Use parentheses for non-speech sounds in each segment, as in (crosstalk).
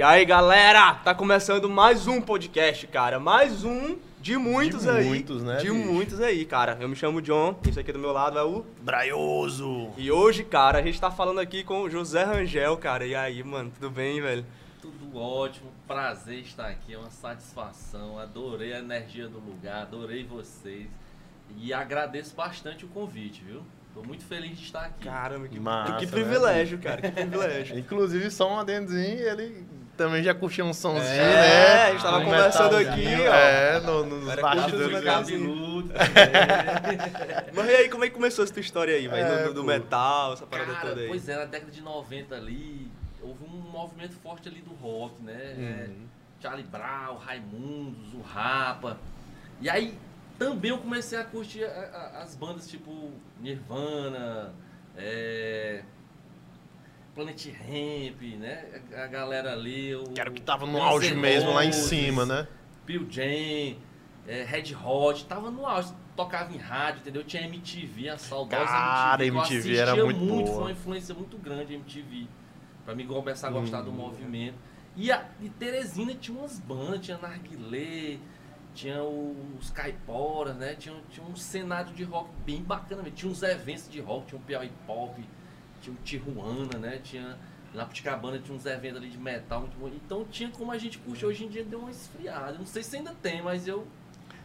E aí, galera, tá começando mais um podcast, cara. Mais um de muitos De aí. muitos, né, De bicho? muitos aí, cara. Eu me chamo John, esse aqui do meu lado é o. Braioso! E hoje, cara, a gente tá falando aqui com o José Rangel, cara. E aí, mano, tudo bem, velho? Tudo ótimo, prazer estar aqui, é uma satisfação. Adorei a energia do lugar, adorei vocês. E agradeço bastante o convite, viu? Tô muito feliz de estar aqui. Caramba, que, Massa, que né, privilégio, cara. Que privilégio. (laughs) Inclusive, só um adendozinho, ele também já curtiu um somzinho, É, né? a gente tava Um conversando aqui, ó. É, no, nos bastidores. assim. também. (laughs) Mas e aí, como é que começou essa tua história aí, velho? É, do, do metal, essa parada Cara, toda aí. pois é, na década de 90 ali, houve um movimento forte ali do rock, né? É, Uhum. Charlie Brown, Raimundos, o Rapa. E aí também eu comecei a curtir a- a- as bandas tipo Nirvana, é, Planet Ramp, né? A, galera ali. O, Que era o que tava no auge mesmo, lá em cima, né? Bill Jam, é, Red Hot, tava no auge, tocava em rádio, entendeu? Tinha MTV, a saudosa Cara, MTV. MTV era assistia muito boa. Foi uma influência muito grande MTV. Pra mim começar a gostar do Hum. movimento. E, a, e Teresina tinha umas bandas, tinha Narguilé, tinha os Caiporas, né? Tinha, tinha um cenário de rock bem bacana mesmo. Tinha uns eventos de rock, tinha o Piauí Pop, tinha o Tijuana, né? Tinha. Na Puticabana tinha uns eventos ali de metal muito bom. Então tinha como a gente curtir. Hoje em dia deu uma esfriada. Não sei se ainda tem, mas eu.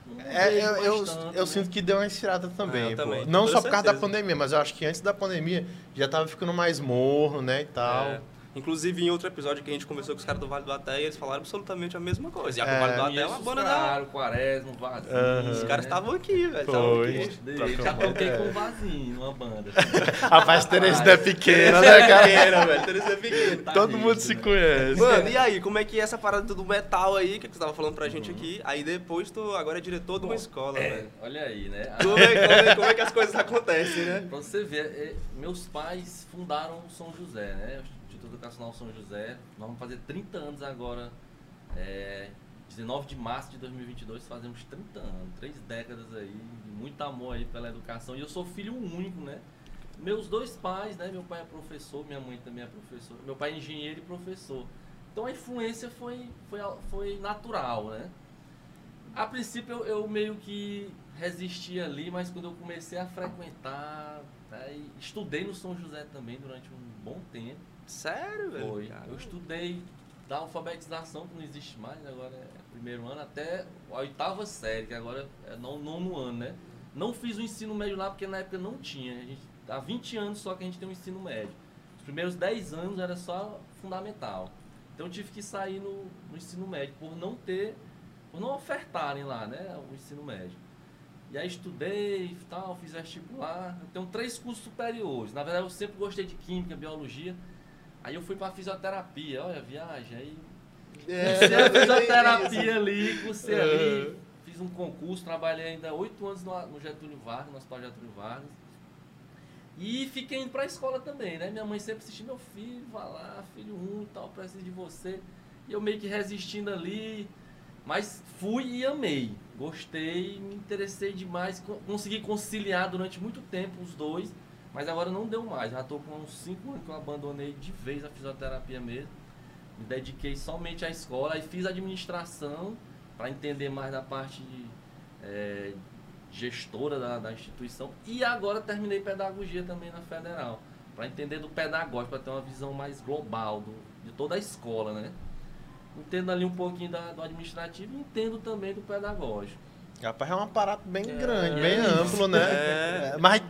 não É, eu, eu, tanto, eu né? sinto que deu uma estirada também, Ah, também, Não só por causa da certeza. pandemia, mas eu acho que antes da pandemia já tava ficando mais morno, né, e tal. É. Inclusive, em outro episódio que a gente conversou com os caras do Vale do Até, eles falaram absolutamente a mesma coisa. E a É. Vale do Até é uma os banda da... Claro, Quaresma, Vazio. Aham. Os caras né? estavam aqui, velho. Foi. aqui. Já toquei com o Vazinho, uma banda. (laughs) Rapaz, Teresina é pequena, né, é cara? pequena, velho. Teresa é pequena. Tá Todo mundo se né? conhece. Mano, e aí, como é que é essa parada do metal aí, que você tava falando pra gente aqui? Aí depois tu agora é diretor de uma escola, É, velho. olha aí, né? (laughs) Como é, como é- é que as coisas acontecem, né? Pra você ver, é, meus pais fundaram o São José, né? Instituto Educacional São José. Nós vamos fazer 30 anos agora. É, 19 de março de 2022 fazemos 30 anos, três décadas aí, muito amor aí pela educação. E eu sou filho único, né? Meus dois pais, né? Meu pai é professor, minha mãe também é professora. Meu pai é engenheiro e professor. Então a influência foi, foi, foi natural, né? A princípio eu, eu meio que resisti ali, mas quando eu comecei a frequentar, aí estudei no São José também durante um bom tempo. Sério, velho? Foi. Cara, Eu estudei da alfabetização, que não existe mais, agora é primeiro ano, até a oitava série, que agora é no- nono ano, né? Não fiz o ensino médio lá porque na época não tinha. A gente, há 20 anos só que a gente tem um ensino médio. Os primeiros 10 anos era só fundamental. Então eu tive que sair no, no ensino médio por não ter, por não ofertarem lá, né? O ensino médio. E aí estudei e tal, fiz vestibular. Eu tenho três cursos superiores. Na verdade, eu sempre gostei de química, biologia. Aí eu fui pra fisioterapia, olha, viagem. Aí cursei a fisioterapia ali, cursei ali. Fiz um concurso, trabalhei ainda oito anos no, Getúlio Vargas, no Hospital Getúlio Vargas. E fiquei indo pra escola também, né? Minha mãe sempre assistia, meu filho, vá lá, filho um e tal, preciso de você. E eu meio que resistindo ali, mas fui e amei. Gostei, me interessei demais, co- consegui conciliar durante muito tempo os dois, mas agora não deu mais. Já tô com uns 5 anos que eu abandonei de vez a fisioterapia mesmo. Me dediquei somente à escola e fiz administração para entender mais da parte de, eh, gestora da, da instituição. E agora terminei pedagogia também na federal, para entender do pedagógico, para ter uma visão mais global do, de toda a escola, né? Entendo ali um pouquinho da, do administrativo e entendo também do pedagógico. Rapaz, é um aparato bem É, grande, é bem amplo, né? É. É, Mas,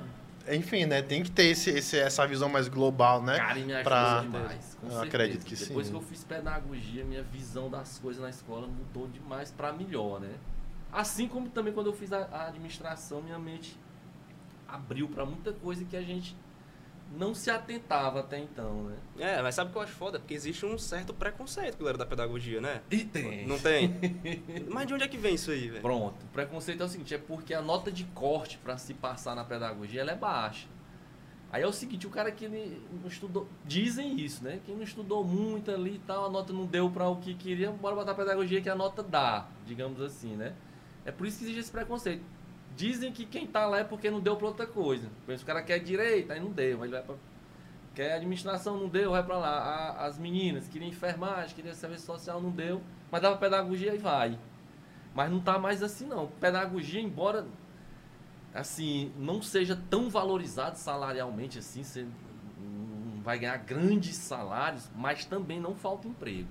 enfim, né? Tem que ter esse, esse- essa visão mais global, né? Cara, me Pra- demais. Eu certeza. acredito que Depois sim. que eu fiz pedagogia, minha visão das coisas na escola mudou demais para melhor, né? Assim como também quando eu fiz a, a administração, minha mente abriu para muita coisa que a gente não se atentava até então, né? É, mas sabe o que eu acho foda? Porque existe um certo preconceito a galera da pedagogia, né? E tem. Não tem? (laughs) mas de onde é que vem isso aí, velho? Pronto. O preconceito é o seguinte, é porque a nota de corte para se passar na pedagogia ela é baixa. Aí é o seguinte, o cara que não estudou, dizem isso, né? Quem não estudou muito ali e tal, a nota não deu para o que queria, bora botar pedagogia que a nota dá, digamos assim, né? É por isso que existe esse preconceito. Dizem que quem tá lá é porque não deu pra outra coisa. Exemplo, o cara quer direita, aí não deu, aí vai pra... Quer administração, não deu, vai pra lá. A- as meninas queriam enfermagem, queriam serviço social, não deu. Mas dava pedagogia e vai. Mas não tá mais assim, não. Pedagogia, embora assim, não seja tão valorizado salarialmente assim, você vai ganhar grandes salários, mas também não falta emprego.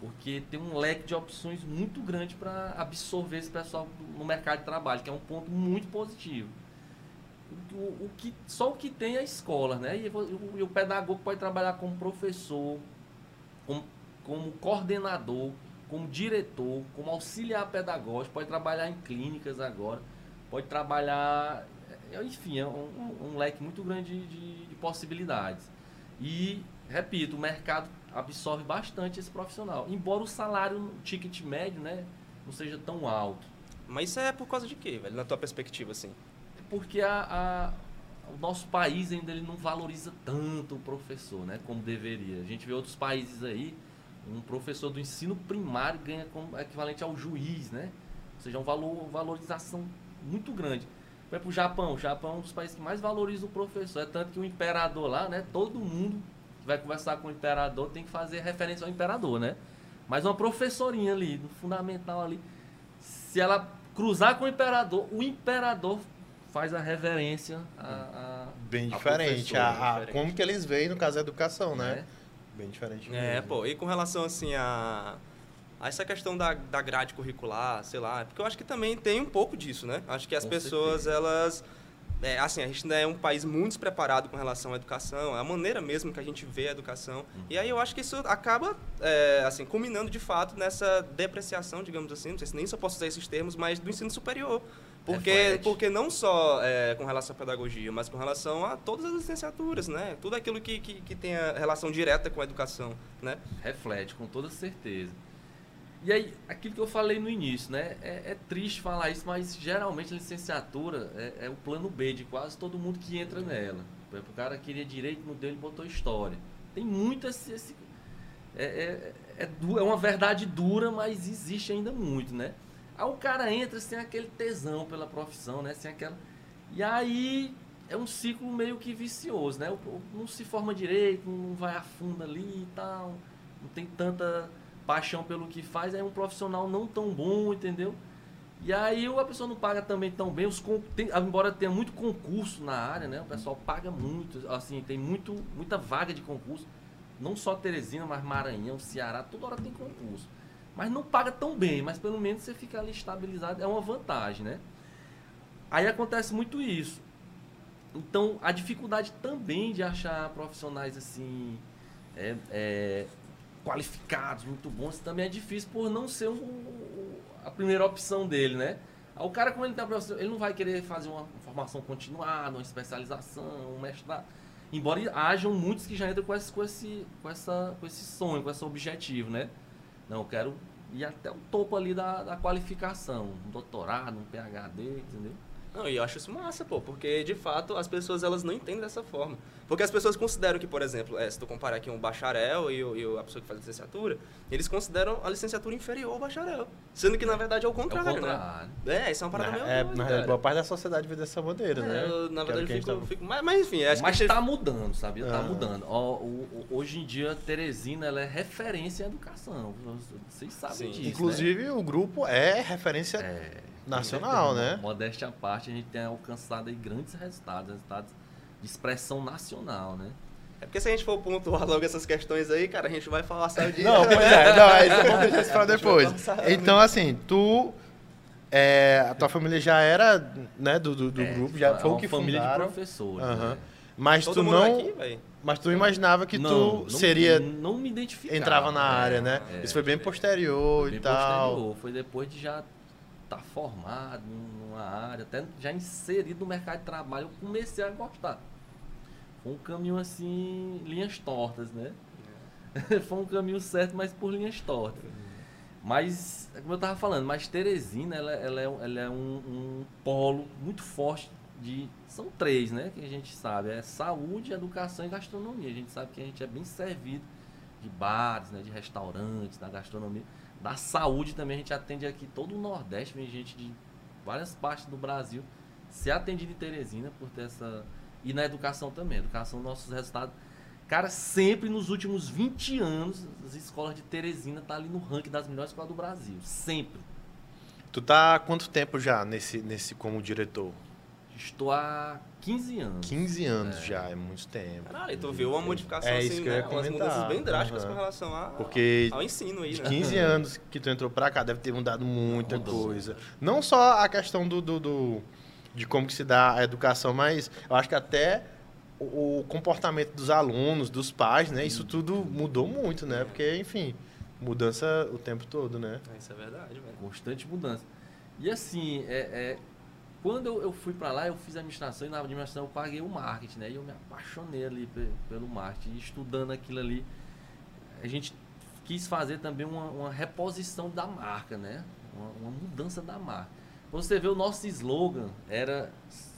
Porque tem um leque de opções muito grande para absorver esse pessoal no mercado de trabalho, que é um ponto muito positivo. O, o que, só o que tem é a escola, né? E, o, e o pedagogo pode trabalhar como professor, como, como coordenador, como diretor, como auxiliar pedagógico, pode trabalhar em clínicas agora, pode trabalhar, é, enfim, é um, um- leque muito grande de, de possibilidades. E, repito, o mercado absorve bastante esse profissional, embora o salário, o ticket médio, né, não seja tão alto. Mas isso é por causa de quê, velho? Na tua perspectiva, assim. porque a, a- o nosso país ainda ele não valoriza tanto o professor, né, como deveria. A gente vê outros países aí, um professor do ensino primário ganha como equivalente ao juiz, né? Ou seja, é um valor, uma valorização muito grande. Vai para o Japão, o Japão é um dos países que mais valoriza o professor. É tanto que o imperador lá, né? Todo mundo vai conversar com o imperador tem que fazer referência ao imperador, né? Mas uma professorinha ali, no fundamental ali, se ela cruzar com o imperador, o imperador faz a reverência a, a- Bem a diferente. A, a- diferente. como que eles veem, no caso, a educação, né? né? Bem diferente É, mesmo. pô, e com relação assim a, a essa questão da, da grade curricular, sei lá, porque eu acho que também tem um pouco disso, né? Acho que as Com pessoas, certeza. elas. É, assim, a gente ainda é um país muito despreparado com relação à educação, a maneira mesmo que a gente vê a educação. E aí eu acho que isso acaba, é, assim, culminando de fato nessa depreciação, digamos assim, não sei se nem eu posso usar esses termos, mas do ensino superior. Porque, Reflete. porque não só é, com relação à pedagogia, mas com relação a todas as licenciaturas, né? Tudo aquilo que, que, que tenha relação direta com a educação, né? Reflete, com toda certeza. E aí, aquilo que eu falei no início, né? É, é triste falar isso, mas geralmente a licenciatura é, é o plano B de quase todo mundo que entra nela. O cara queria direito, no dele botou história. Tem muito esse. esse- é, é, é, é uma verdade dura, mas existe ainda muito, né? Aí o cara entra sem aquele tesão pela profissão, né? Sem aquela. E aí é um ciclo meio que vicioso, né? Não se forma direito, não vai a fundo ali e tal, não tem tanta paixão pelo que faz, é um profissional não tão bom, entendeu? E aí a pessoa não paga também tão bem, os tem- embora tenha muito concurso na área, né? O pessoal paga muito, assim, tem muito, muita vaga de concurso, não só Teresina, mas Maranhão, Ceará, toda hora tem concurso. Mas não paga tão bem, mas pelo menos você fica ali estabilizado, é uma vantagem, né? Aí acontece muito isso. Então, a dificuldade também de achar profissionais assim é, é, qualificados, muito bons, também é difícil por não ser o- a primeira opção dele, né? O cara, como ele profissão, ele não vai querer fazer uma formação continuada, uma especialização, um mestrado. Embora hajam muitos que já entram com esse, com esse, com essa, com esse sonho, com esse objetivo, né? Não, eu quero ir até o topo ali da, da qualificação, um doutorado, um PhD, entendeu? Não, e eu acho isso massa, pô, porque de fato as pessoas elas não entendem dessa forma. Porque as pessoas consideram que, por exemplo, é, se tu comparar aqui um bacharel e, o- e a pessoa que faz licenciatura, eles consideram a licenciatura inferior ao bacharel. Sendo que na verdade é o É o contrário, contrário. né? É, isso é uma parada Na, meio é, na boa parte da sociedade vê dessa maneira, né? É, eu, na o verdade eu fico, tava- fico- Mas, mas enfim, acho Mas que... está mudando, sabia? Está Ah. mudando. Ó, o- o- hoje em dia, Teresina ela é referência em educação. Vocês sabem Sim. disso. Inclusive, o grupo é referência né? É, nacional, né? Modéstia à parte, a gente tem alcançado aí grandes resultados, resultados de expressão nacional, né? É porque se a gente for pontuar logo essas questões aí, cara, a gente vai falar só de... Não, pois é, não, aí (laughs) vamos deixar isso pra depois. Então, assim, tu. é, a tua família já era, né, do, do, do É, grupo, já é foi o que família fundaram. de professores. Aham. né? Mas Todo tu mundo não. aqui. Mas tu imaginava que Não, tu não- seria. Não me identificava. entrava na é, área, né? é. Isso foi bem posterior Bem e tal. posterior, Foi depois de já estar formado numa área, até já inserido no mercado de trabalho, eu comecei a gostar. Foi um caminho assim, linhas tortas, né? (laughs) Foi um caminho certo, mas por linhas tortas. Mas, como eu tava falando, mas Teresina, ela, ela é, ela é um, um polo muito forte de... São três, né? Que a gente sabe. É saúde, educação e gastronomia. A gente sabe que a gente é bem servido de bares, né? De restaurantes, da gastronomia. Da saúde também, a gente atende aqui todo o Nordeste. Vem gente de várias partes do Brasil ser atendido em Teresina por ter essa... E na educação também. Educação, nossos resultados Cara, sempre nos últimos 20 anos, as escolas de Teresina tá ali no ranking das melhores escolas do Brasil. Sempre. Tu tá há quanto tempo já nesse, nesse como diretor? Estou há 15 anos. 15 anos já, é muito tempo. Caralho, tu viu uma modificação É assim, isso que eu né? ia Umas mudanças bem drásticas Aham. com relação a, Porque ao ensino aí, De né? 15 (laughs) anos que tu entrou pra cá, deve ter mudado muita Mudou. coisa. Não só a questão do, do, do- de como que se dá a educação, mas eu acho que até o, o comportamento dos alunos, dos pais, né? Isso tudo mudou muito, né? Porque, enfim, mudança o tempo todo, né? É, Isso é verdade, velho. Constante mudança. E assim, é, é, quando eu, fui pra lá, eu fiz administração e na administração eu paguei o marketing, né? E eu me apaixonei ali pe- pelo marketing. Estudando aquilo ali, a gente quis fazer também uma, uma reposição da marca, né? Uma, uma mudança da marca. Você ver, o nosso slogan era,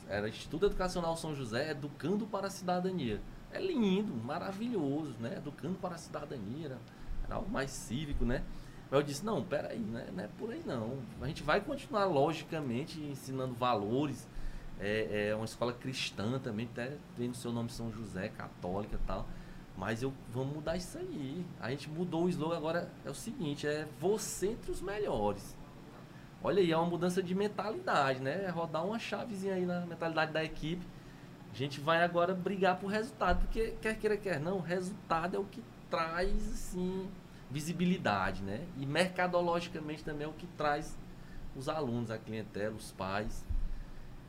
era Instituto Educacional São José, educando para a cidadania. É lindo, maravilhoso, né? Educando para a cidadania, era, era algo mais cívico, né? Mas eu disse, não, peraí, né? não é por aí não. A gente vai continuar, logicamente, ensinando valores. É, é uma escola cristã também, até tem no seu nome São José, católica e tal. Mas eu vamos mudar isso aí. A gente mudou o slogan agora, é o seguinte, é você entre os melhores. Olha aí, é uma mudança de mentalidade, né? É rodar uma chavezinha aí na mentalidade da equipe. A gente vai agora brigar por resultado, porque quer queira, quer não, resultado é o que traz, assim, visibilidade, né? E mercadologicamente também é o que traz os alunos, a clientela, os pais.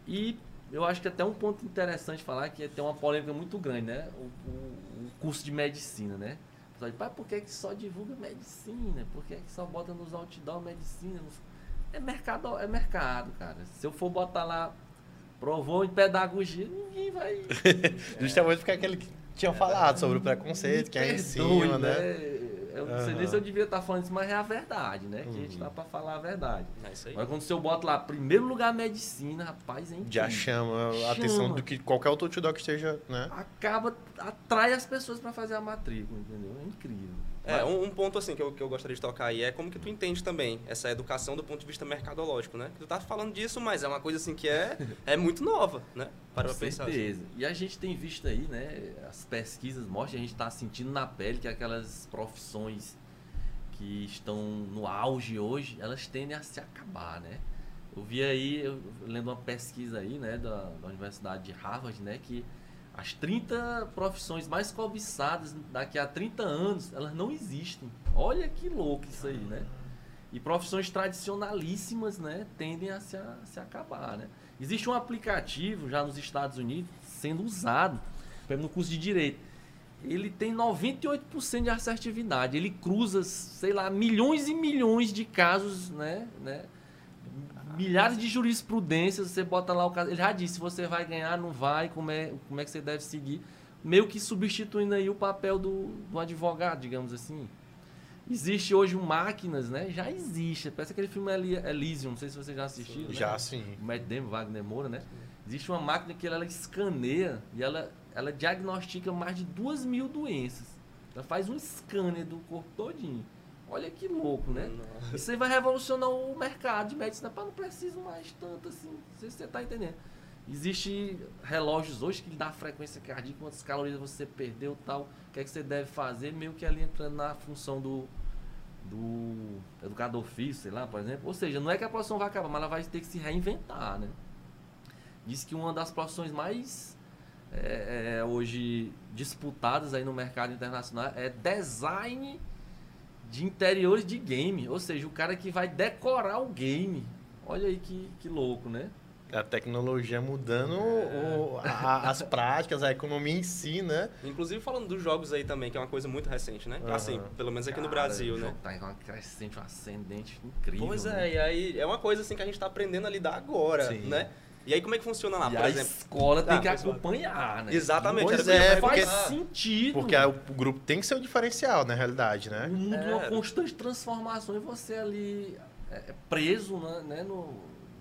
E eu acho que até um ponto interessante falar que tem uma polêmica muito grande, né? O, o- o curso de medicina, né? Pessoal "Pai, por que, que só divulga medicina? Por que, que só bota nos outdoor medicina? É mercado, é mercado, cara. Se eu for botar lá, provou em pedagogia, ninguém vai. (laughs) Justamente porque é aquele que tinha falado sobre o preconceito, que é em cima, né? Eu não sei nem se eu devia estar falando isso, mas é a verdade, né? Que a gente Uhum. tá pra falar a verdade. É isso aí. Agora quando o seu bota lá, primeiro lugar medicina, rapaz, é incrível. Já chama a atenção Chama. do que qualquer outro outdoor que esteja, né? Acaba, atrai as pessoas pra fazer a matrícula, entendeu? É incrível. É, um, um ponto assim que eu, que eu gostaria de tocar aí é como que tu entende também essa educação do ponto de vista mercadológico, né? Tu tá falando disso, mas é uma coisa assim que é, (laughs) é muito nova, né? Para Com pensar. assim. certeza. E a gente tem visto aí, né? As pesquisas mostram, a gente está sentindo na pele que aquelas profissões que estão no auge hoje, elas tendem a se acabar, né? Eu vi aí, eu lendo uma pesquisa aí, né, da, da Universidade de Harvard, né, que as 30 profissões mais cobiçadas daqui a 30 anos, elas não existem. Olha que louco isso aí, né? E profissões tradicionalíssimas, né, tendem a se, a se acabar, né? Existe um aplicativo já nos Estados Unidos sendo usado, no curso de Direito. Ele tem 98% de assertividade. Ele cruza, sei lá, milhões e milhões de casos, né? né? Milhares de jurisprudências, você bota lá o caso. Ele já disse se você vai ganhar, não vai, como é, como é que você deve seguir. Meio que substituindo aí o papel do, do advogado, digamos assim. Existe hoje máquinas, né? Já existe. Parece aquele filme Elysium, não sei se você já assistiu. né? Já sim. o Matt Damon, Wagner Moura, né? Existe uma máquina que ela escaneia e ela, ela diagnostica mais de duas mil doenças. Ela faz um scanner do corpo todinho. Olha que louco, né? Nossa. Isso aí vai revolucionar o mercado de medicina. Pá, não preciso mais tanto assim. Não sei se você tá entendendo. Existe relógios hoje que dá a frequência cardíaca, quantas calorias você perdeu tal. O que é que você deve fazer, meio que ali entrando na função do, do educador físico, sei lá, por exemplo. Ou seja, não é que a profissão vai acabar, mas ela vai ter que se reinventar, né? Diz que uma das profissões mais é, é, hoje disputadas aí no mercado internacional é design de interiores de game. Ou seja, o cara que vai decorar o game. Olha aí que, que louco, né? A tecnologia mudando o- a- as (laughs) práticas, a economia em si, né? Inclusive falando dos jogos aí também, que é uma coisa muito recente, né? Aham. Assim, pelo menos aqui no Cara, Brasil, o né? Tá em uma crescente, um ascendente incrível. Pois né? é, e aí é uma coisa assim que a gente tá aprendendo a lidar agora, Sim. né? E aí como é que funciona lá, e por a exemplo? escola tem Ah, que acompanhar, né? Exatamente, Pois é, Faz falar. sentido. Porque a- o grupo tem que ser o diferencial, na realidade, né? O mundo é uma É. constante transformação e você ali é, é preso né, né, no,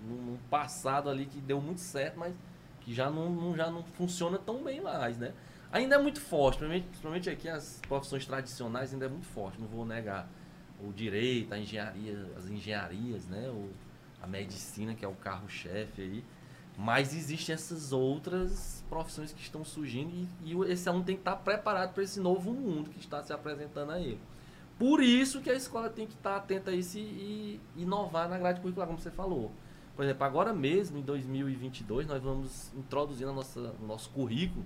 num passado ali que deu muito certo, mas que já não, não- já não funciona tão bem mais, né? Ainda é muito forte, principalmente, principalmente aqui as profissões tradicionais ainda é muito forte, não vou negar. O direito, a engenharia, as engenharias, né? O, a medicina, que é o carro-chefe aí. Mas existem essas outras profissões que estão surgindo e, e esse aluno tem que estar preparado para esse novo mundo que está se apresentando a ele. Por isso que a escola tem que estar atenta a isso e, e inovar na grade curricular, como você falou. Por exemplo, agora mesmo, em 2022, nós vamos introduzir no nosso, no nosso currículo.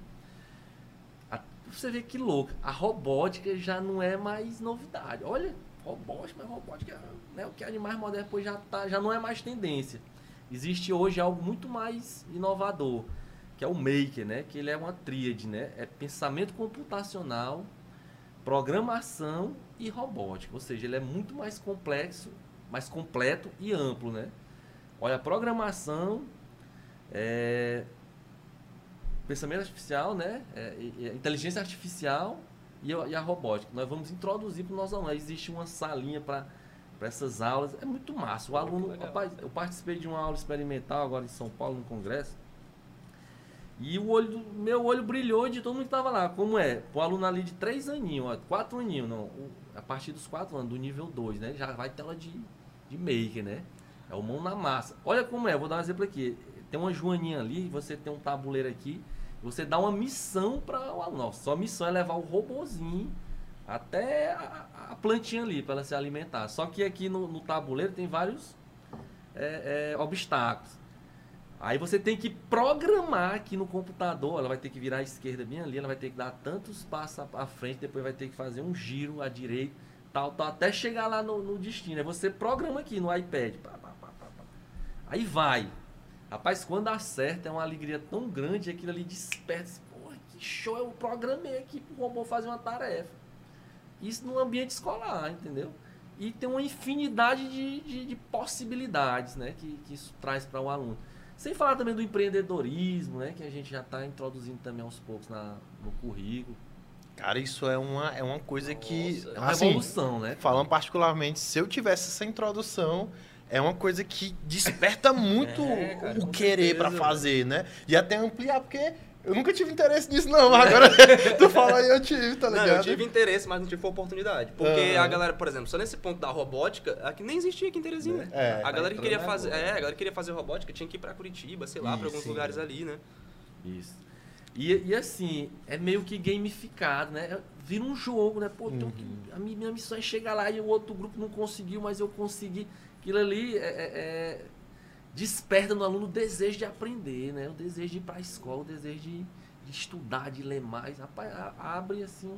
A, você vê que louco, a robótica já não é mais novidade. Olha, robótica, mas robótica, né, o que é de mais moderno depois já, tá, já não é mais tendência. Existe hoje algo muito mais inovador, que é o Maker, né? Que ele é uma tríade, né? É pensamento computacional, programação e robótica. Ou seja, ele é muito mais complexo, mais completo e amplo, né? Olha, programação, é, pensamento artificial, né? É, inteligência artificial e a, e a, robótica. Nós vamos introduzir para o nosso aluno. Existe uma salinha para essas aulas. É muito massa. O aluno, rapaz, eu participei de uma aula experimental agora em São Paulo, no congresso. E o olho do, meu olho brilhou de todo mundo que estava lá. Como é? O aluno ali de três aninhos, ó, quatro aninhos, não. A partir dos quatro anos, do nível 2, né? Já vai tela de, de maker, né? É o mão na massa. Olha como é, vou dar um exemplo aqui. Tem uma joaninha ali, você tem um tabuleiro aqui, você dá uma missão para o aluno. Sua missão é levar o robozinho até a, a plantinha ali para ela se alimentar. Só que aqui no, no tabuleiro tem vários é, é, obstáculos. Aí você tem que programar aqui no computador, ela vai ter que virar à esquerda bem ali, ela vai ter que dar tantos passos à frente, depois vai ter que fazer um giro à direita, tal, tal, até chegar lá no, no destino. Aí você programa aqui no iPad. Pá, pá, pá, Aí vai. Rapaz, quando acerta é uma alegria tão grande, aquilo ali desperta. Porra, que show, eu programei aqui pro robô fazer uma tarefa. Isso no ambiente escolar, entendeu? E tem uma infinidade de, de, de possibilidades né, que, que isso traz para o aluno. Sem falar também do empreendedorismo, né, que a gente já está introduzindo também aos poucos na, no currículo. Cara, isso é uma, é uma coisa Nossa, que. É uma assim, evolução, né? Falando particularmente, se eu tivesse essa introdução, é uma coisa que desperta muito (laughs) é, cara, o querer para fazer, né? E até ampliar, porque eu nunca tive interesse nisso, não. Agora (laughs) tu fala aí, eu tive, tá ligado? Não, eu tive interesse, mas não tive oportunidade. Porque a galera, por exemplo, só nesse ponto da robótica, aqui nem existia aqui em Teresina. É, a tá galera que queria fazer. É, a galera que queria fazer robótica tinha que ir pra Curitiba, sei lá, para alguns sim. lugares ali, né? Isso. E, e assim, é meio que gamificado, né? Vira um jogo, né? Pô, uhum. a minha missão é chegar lá e o outro grupo não conseguiu, mas eu consegui. Aquilo ali é, é, é desperta no aluno o desejo de aprender, né? O desejo de ir para a escola, o desejo de, de, estudar, de ler mais. Rapaz, abre assim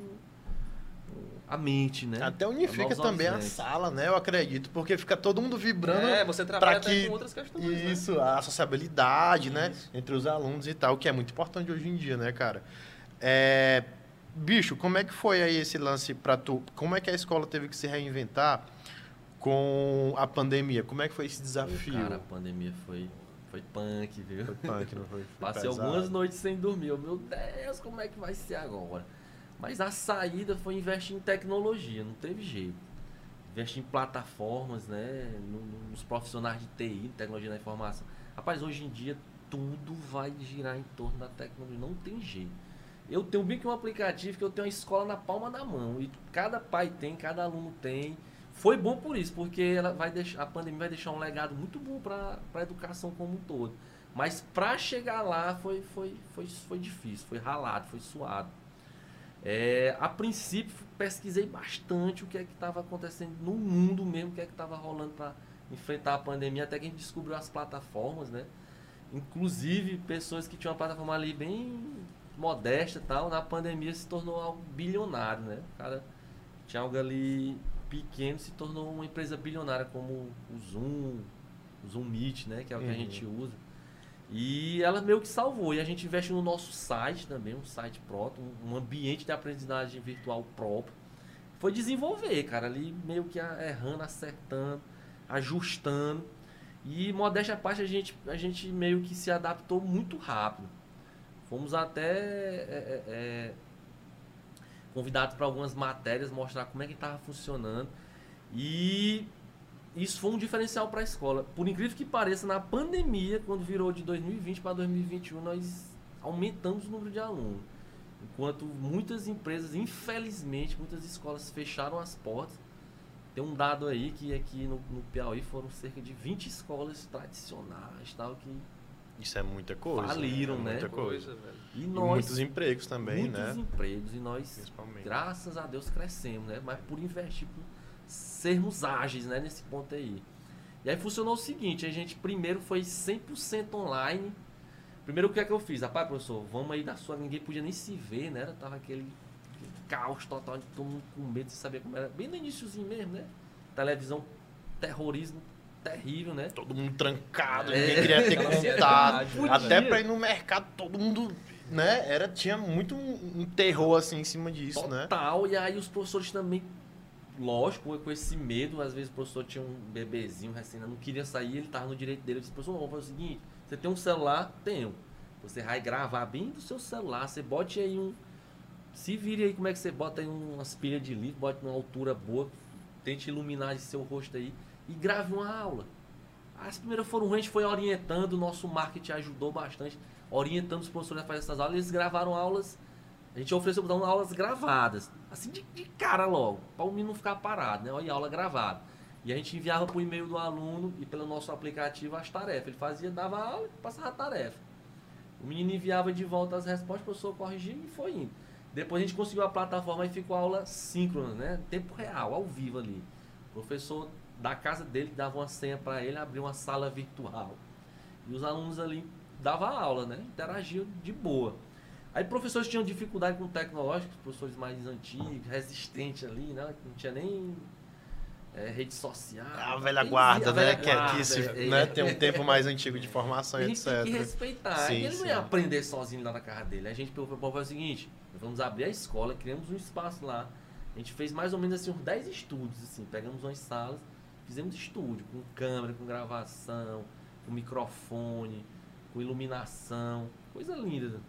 a mente, né? Até unifica também a sala, né? Eu acredito, porque fica todo mundo vibrando. É, você trabalha que... com outras questões. Né? Isso, né? a sociabilidade, né? Isso. né? Entre os alunos e tal, que é muito importante hoje em dia, né, cara? É... Bicho, como é que foi aí esse lance para tu? Como é que a escola teve que se reinventar? Com a pandemia. Como é que foi esse desafio? Cara, a pandemia foi, foi punk, viu? Foi punk, não foi? foi Passei pesado. algumas noites sem dormir. Eu, meu Deus, como é que vai ser agora? Mas a saída foi investir em tecnologia, não teve jeito. Investir em plataformas, né? Nos profissionais de TI, tecnologia da informação. Rapaz, hoje em dia tudo vai girar em torno da tecnologia, não tem jeito. Eu tenho bem que um aplicativo que eu tenho uma escola na palma da mão. E cada pai tem, cada aluno tem. Foi bom por isso, porque ela vai deixar, a pandemia vai deixar um legado muito bom para a educação como um todo. Mas para chegar lá foi, foi, foi, foi difícil, foi ralado, foi suado. É, a princípio, pesquisei bastante o que é que estava acontecendo no mundo mesmo, o que é que estava rolando para enfrentar a pandemia, até que a gente descobriu as plataformas, né? Inclusive, pessoas que tinham uma plataforma ali bem modesta tal, na pandemia se tornou algo bilionário, né? O cara tinha algo ali pequeno se tornou uma empresa bilionária como o Zoom, o Zoom Meet, né, que é o que a uhum. gente usa. E ela meio que salvou. E a gente investe no nosso site também, um site próprio, um ambiente de aprendizagem virtual próprio. Foi desenvolver, cara, ali meio que errando, acertando, ajustando. E modéstia à parte, a gente, a gente meio que se adaptou muito rápido. Fomos até é, é, é convidados para algumas matérias, mostrar como é que estava funcionando. E isso foi um diferencial para a escola. Por incrível que pareça, na pandemia, quando virou de 2020 para 2021, nós aumentamos o número de alunos. Enquanto muitas empresas, infelizmente, muitas escolas fecharam as portas. Tem um dado aí que aqui no, no Piauí foram cerca de 20 escolas tradicionais tal, que Isso é muita coisa. Faliram, é né? Muita coisa. velho. E E nós, muitos empregos também, muitos né? empregos, e nós, graças a Deus, crescemos, né? Mas por investir, por sermos ágeis, né? Nesse ponto aí. E aí funcionou o seguinte, a gente primeiro foi 100% online. Primeiro o que é que eu fiz? Rapaz, professor, vamos aí da sua... Ninguém podia nem se ver, né? Tava aquele, aquele caos total, de todo mundo com medo de saber como era. Bem no iníciozinho mesmo, né? Televisão, terrorismo terrível, né? Todo mundo trancado, É. ninguém queria ter Aquela contato. Até pra ir no mercado, todo mundo, né? Era, tinha muito um, um terror assim em cima disso, né? Total, e aí os professores também, lógico, com esse medo, às vezes o professor tinha um bebezinho recém, não queria sair, ele tava no direito dele, eu disse, professor, vamos fazer o seguinte, você tem um celular? Tenho. Você vai gravar bem do seu celular, você bote aí um, se vire aí como é que você bota aí umas pilhas de livro, bote numa altura boa, tente iluminar esse seu rosto aí e grave uma aula. As primeiras foram ruins, foi orientando, o nosso marketing ajudou bastante, orientando os professores a fazer essas aulas, eles gravaram aulas a gente ofereceu para aulas gravadas, assim de, de cara logo, para o menino não ficar parado, né? Olha, aula gravada. E a gente enviava por e-mail do aluno e pelo nosso aplicativo as tarefas. Ele fazia, dava aula e passava a tarefa. O menino enviava de volta as respostas, o professor corrigia e foi indo. Depois a gente conseguiu a plataforma e ficou a aula síncrona, né? Tempo real, ao vivo ali. O professor da casa dele dava uma senha para ele, abria uma sala virtual. E os alunos ali davam aula, né? Interagiam de boa. Aí professores tinham dificuldade com o tecnológico, professores mais antigos, resistentes ali, né? Não tinha nem é, rede social. A velha guarda, a né? velha Que, guarda, que se, é, né? é. tem um tempo mais antigo de formação, a gente tem que etc. respeitar. Sim, ele não sim. ia aprender sozinho lá na casa dele. A gente pegou foi o seguinte, vamos abrir a escola, criamos um espaço lá. A gente fez mais ou menos assim uns 10 estúdios, assim, pegamos umas salas, fizemos estúdio, com câmera, com gravação, com microfone, com iluminação, coisa linda.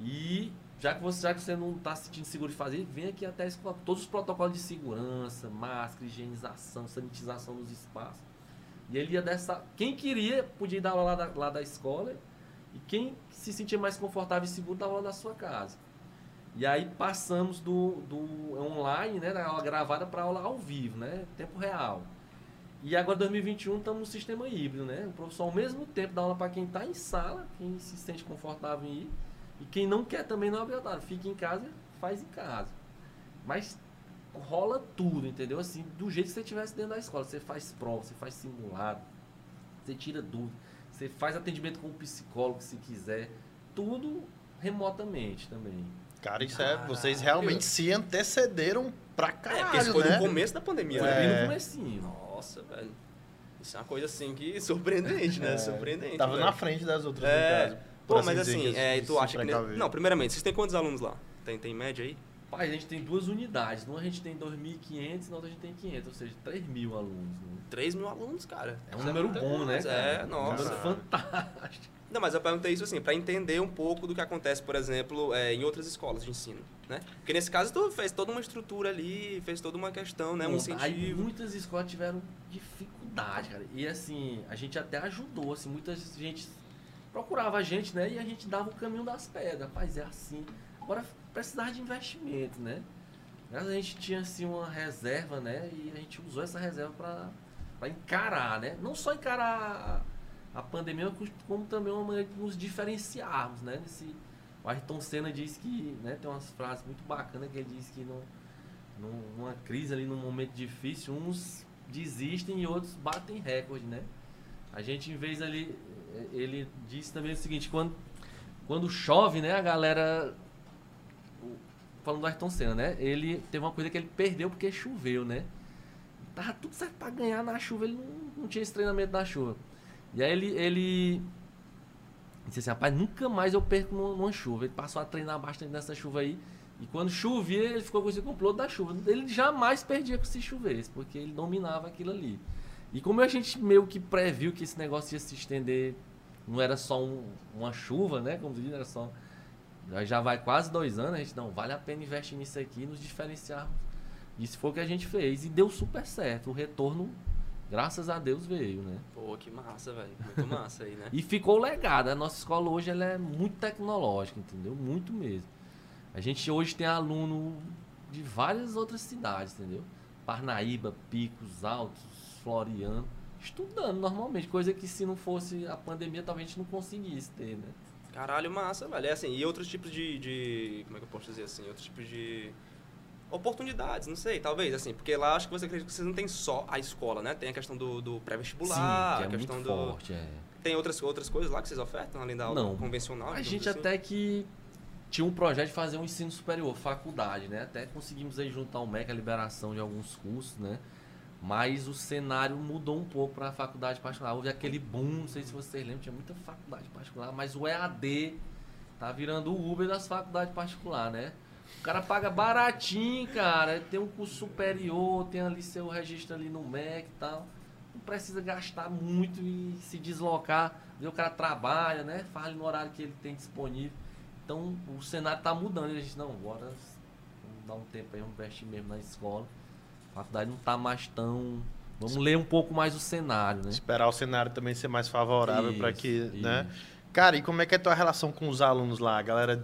E já que você, já que você não está se sentindo seguro de fazer, vem aqui até escola. Todos os protocolos de segurança, máscara, higienização, sanitização dos espaços. E ele ia dessa. Quem queria podia ir dar aula lá da, lá da escola. E quem se sentia mais confortável e seguro dava aula da sua casa. E aí passamos do, do online, né, da aula gravada para aula ao vivo, né, tempo real. E agora 2021 estamos no sistema híbrido, né? O professor ao mesmo tempo dá aula para quem está em sala, quem se sente confortável em ir, e quem não quer também não é obrigatório. Fica em casa, faz em casa. Mas rola tudo, entendeu? Assim, do jeito que você estivesse dentro da escola. Você faz prova, você faz simulado, você tira dúvida, você faz atendimento com o psicólogo se quiser. Tudo remotamente também. Cara, isso é. Caralho. Vocês realmente se antecederam pra É, porque caralho, isso foi né? no começo da pandemia, Foi né? É. no comecinho. Nossa, velho. Isso é uma coisa assim que (laughs) surpreendente, né? É, Surpreendente. Tava velho. na frente das outras, É. no caso. Pô, mas assim, é, tu acha que. Não, primeiramente, vocês têm quantos alunos lá? Tem, tem média aí? Pai, a gente tem duas unidades. Numa a gente tem 2.500 e na outra a gente tem 500, ou seja, 3 mil alunos. né? 3 mil alunos, cara. É um Isso número muita bom, né? coisa. cara? É, Um nossa. número fantástico. Não, mas eu perguntei isso assim, pra entender um pouco do que acontece, por exemplo, é, em outras escolas de ensino, né? Porque nesse caso tu fez toda uma estrutura ali, fez toda uma questão, né? Um incentivo. muitas escolas tiveram dificuldade, cara. E assim, a gente até ajudou, assim, muita gente procurava a gente, né? E a gente dava o caminho das pedras. Rapaz, é assim. Agora precisava de investimento, né? Mas a gente tinha assim uma reserva, né? E a gente usou essa reserva para para encarar, né? Não só encarar a, pandemia, mas como também uma maneira de nos diferenciarmos, né? Nesse, o Ayrton Senna diz que, né? Tem umas frases muito bacanas que ele diz que numa crise ali, num momento difícil, uns desistem e outros batem recorde, né? A gente, em vez ali, ele disse também o seguinte, quando, quando chove, né, a galera, falando do Ayrton Senna, né, ele teve uma coisa que ele perdeu porque choveu, né? Tava tudo certo pra ganhar na chuva, ele não, não tinha esse treinamento da chuva. E aí ele, ele disse assim, rapaz, nunca mais eu perco numa, chuva. Ele passou a treinar bastante nessa chuva aí. E quando chovia, ele ficou com esse complô da chuva. Ele jamais perdia se chovesse, porque ele dominava aquilo ali. E como a gente meio que previu que esse negócio ia se estender, não era só um- uma chuva, né? Como diz, era só. Já, vai quase dois anos, a gente não, vale a pena investir nisso aqui, nos diferenciarmos. Isso foi o que a gente fez. E deu super certo. O retorno, graças a Deus, veio, né? Pô, que massa, velho. Muito massa aí, né? (laughs) E ficou legado. A nossa escola hoje ela é muito tecnológica, entendeu? Muito mesmo. A gente hoje tem aluno de várias outras cidades, entendeu? Parnaíba, Picos, Altos, Floriano, estudando normalmente, coisa que se não fosse a pandemia talvez a gente não conseguisse ter, né? Caralho, massa, velho. É assim, e outros tipos de, de. Como é que eu posso dizer assim? Outros tipos de. Oportunidades, não sei, talvez, assim, porque lá acho que você acredita que vocês não tem só a escola, né? Tem a questão do, do pré-vestibular, que é a questão muito do. forte, é. Tem outras, outras coisas lá que vocês ofertam, além da aula Não. convencional? A gente assim? até que tinha um projeto de fazer um ensino superior, faculdade, né? Até conseguimos aí juntar o MEC, a liberação de alguns cursos, né? Mas o cenário mudou um pouco para a faculdade particular. Houve aquele boom, não sei se vocês lembram, tinha muita faculdade particular, mas o EAD tá virando o Uber das faculdades particulares, né? O cara paga baratinho, cara, tem um curso superior, tem ali seu registro ali no MEC e tal. Não precisa gastar muito e se deslocar. O cara trabalha, né? Faz ali no horário que ele tem disponível. Então o cenário tá mudando. E a gente, não, bora vamos dar um tempo aí, vamos investir mesmo na escola. A faculdade não tá mais tão. Vamos ler um pouco mais o cenário, né? Esperar o cenário também ser mais favorável para Isso, que, né? isso. Cara, e como é que é a tua relação com os alunos lá? A galera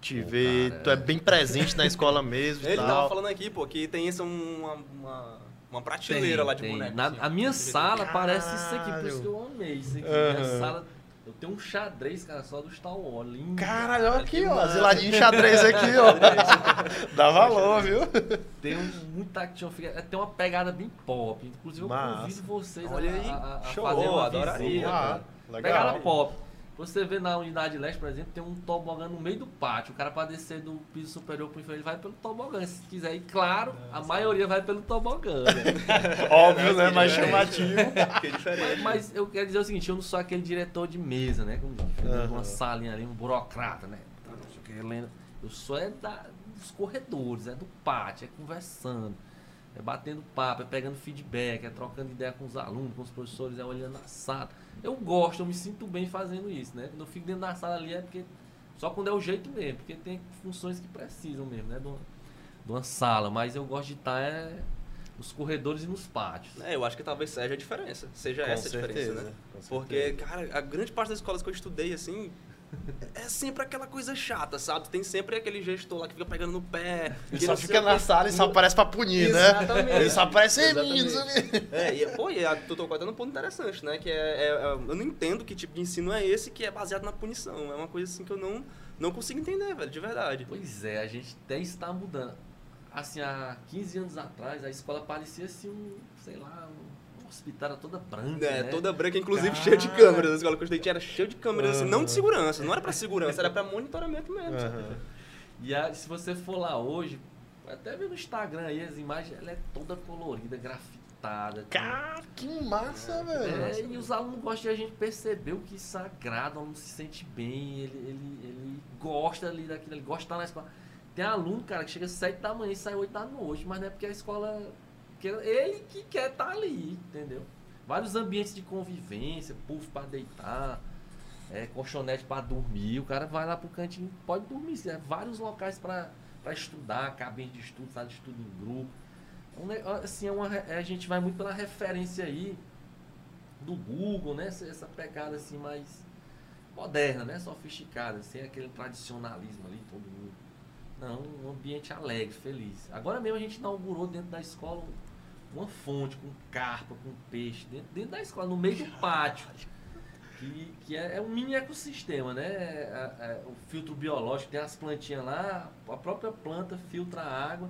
te, é, Pô, vê, cara, tu é é. bem presente na escola mesmo e Ele tava tal. falando aqui, pô, que tem essa uma, uma, uma prateleira Tem, lá de tem. boneco. Na- assim. a minha sala parece isso aqui, por isso que eu amei isso aqui. Aham. Minha sala. Eu tenho um xadrez, cara, só do Star Wars. Lindo. Caralho, olha aqui, que ó. massa. Zeladinho xadrez aqui, ó. (laughs) Dá valor, viu? Tem um, muito action figure, é, tem uma pegada bem pop. Inclusive, eu Massa. convido vocês Olha a, aí, a, a show, fazer uma adoraria. visita. Ah, legal. Pegada pop. Você vê na unidade leste, por exemplo, tem um tobogã no meio do pátio. O cara para descer do piso superior pro inferior, ele vai pelo tobogã. Se quiser ir, claro, a maioria vai pelo tobogã. né? (laughs) Óbvio, né? Mais diferente. chamativo. Que é diferente. mas, mas eu quero dizer o seguinte, eu não sou aquele diretor de mesa, né? Como Aham. uma salinha ali, um burocrata, né? Eu sou é da, dos corredores, é do pátio, é conversando, é batendo papo, é pegando feedback, é trocando ideia com os alunos, com os professores, é olhando na sala. Eu gosto, eu me sinto bem fazendo isso, né? Quando eu fico dentro da sala ali é porque só quando é o jeito mesmo, porque tem funções que precisam mesmo, né? De uma, de uma sala, mas eu gosto de estar é, nos corredores e nos pátios. É, eu acho que talvez seja a diferença. Seja Com essa a diferença, certeza, né? com Porque, certeza. cara, a grande parte das escolas que eu estudei, assim, é sempre aquela coisa chata, sabe? Tem sempre aquele gestor lá que fica pegando no pé. Ele que só fica na quê. sala e só aparece pra punir, né? Exatamente. Ele só aparece, isso ali. É, e, pô, e a, tu tocou até num ponto interessante, né? Que é, é- é- Eu não entendo que tipo de ensino é esse que é baseado na punição. É uma coisa assim que eu não, não consigo entender, velho, de verdade. Pois é, a gente até está mudando. Assim, há 15 anos atrás, a escola parecia assim um, sei lá, um hospital toda branca, É, né? toda branca, inclusive Cara. cheia de câmeras. A escola que eu estudei tinha- era cheia de câmeras, assim, não de segurança. Não era pra segurança, era pra monitoramento mesmo. Aham. E a- se você for lá hoje, até ver no Instagram aí as imagens, ela é toda colorida, grafitada. Cara, que massa, velho. É, e os alunos gostam de a gente perceber o que isso agrada, o aluno se sente bem, ele, ele, ele gosta ali daquilo, ele gosta de estar na escola. Tem aluno, cara, que chega às 7 da manhã e sai 8 da noite, mas não é porque a escola. Que ele que quer estar ali, entendeu? Vários ambientes de convivência, puff pra deitar, é, colchonete pra dormir. O cara vai lá pro cantinho, pode dormir. É, vários locais pra estudar, cabine de estudo, sala de estudo em grupo. Ne- assim, é uma, re- a gente vai muito pela referência aí do Google, né? Essa, essa pegada assim mais moderna, né? Sofisticada, sem aquele tradicionalismo ali, todo mundo. Não, um ambiente alegre, feliz. Agora mesmo a gente inaugurou dentro da escola uma fonte com carpa, com peixe, dentro, dentro da escola, no meio do (laughs) pátio. Que, que é, é um mini ecossistema, né? É- é- o filtro biológico, tem as plantinhas lá, a própria planta filtra a água,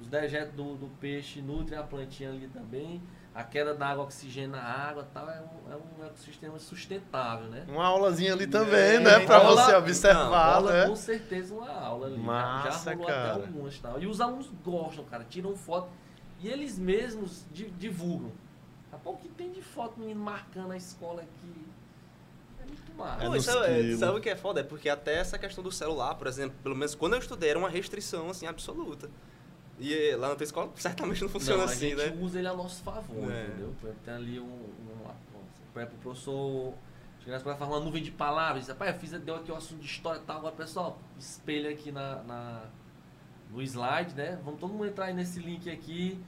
os dejetos do, do peixe nutrem a plantinha ali também, a queda da água oxigena a água e tal, é um, é um ecossistema sustentável, né? Uma aulazinha ali também, É, né? Pra aula- você observar, Rola né? com certeza uma aula ali. já- já, Massa, rolou cara. até algumas tal. E os alunos gostam, cara, tiram foto e eles mesmos di- divulgam. O que tem de foto menino marcando a escola aqui? É muito massa. É Pô, sabe, o que é foda? É porque até essa questão do celular, por exemplo, pelo menos quando eu estudei, era uma restrição, assim, absoluta. E eh, lá na tua escola (laughs) certamente não funciona Não, a assim, gente né? usa ele a nosso favor, É. entendeu? Tem ali um, um, por exemplo, o professor chega na escola e fala uma nuvem de palavras, diz, rapaz, eu fiz, deu aqui o assunto de história e tal, agora pessoal, espelha aqui na, na- no slide, né? Vamos todo mundo entrar aí nesse link aqui,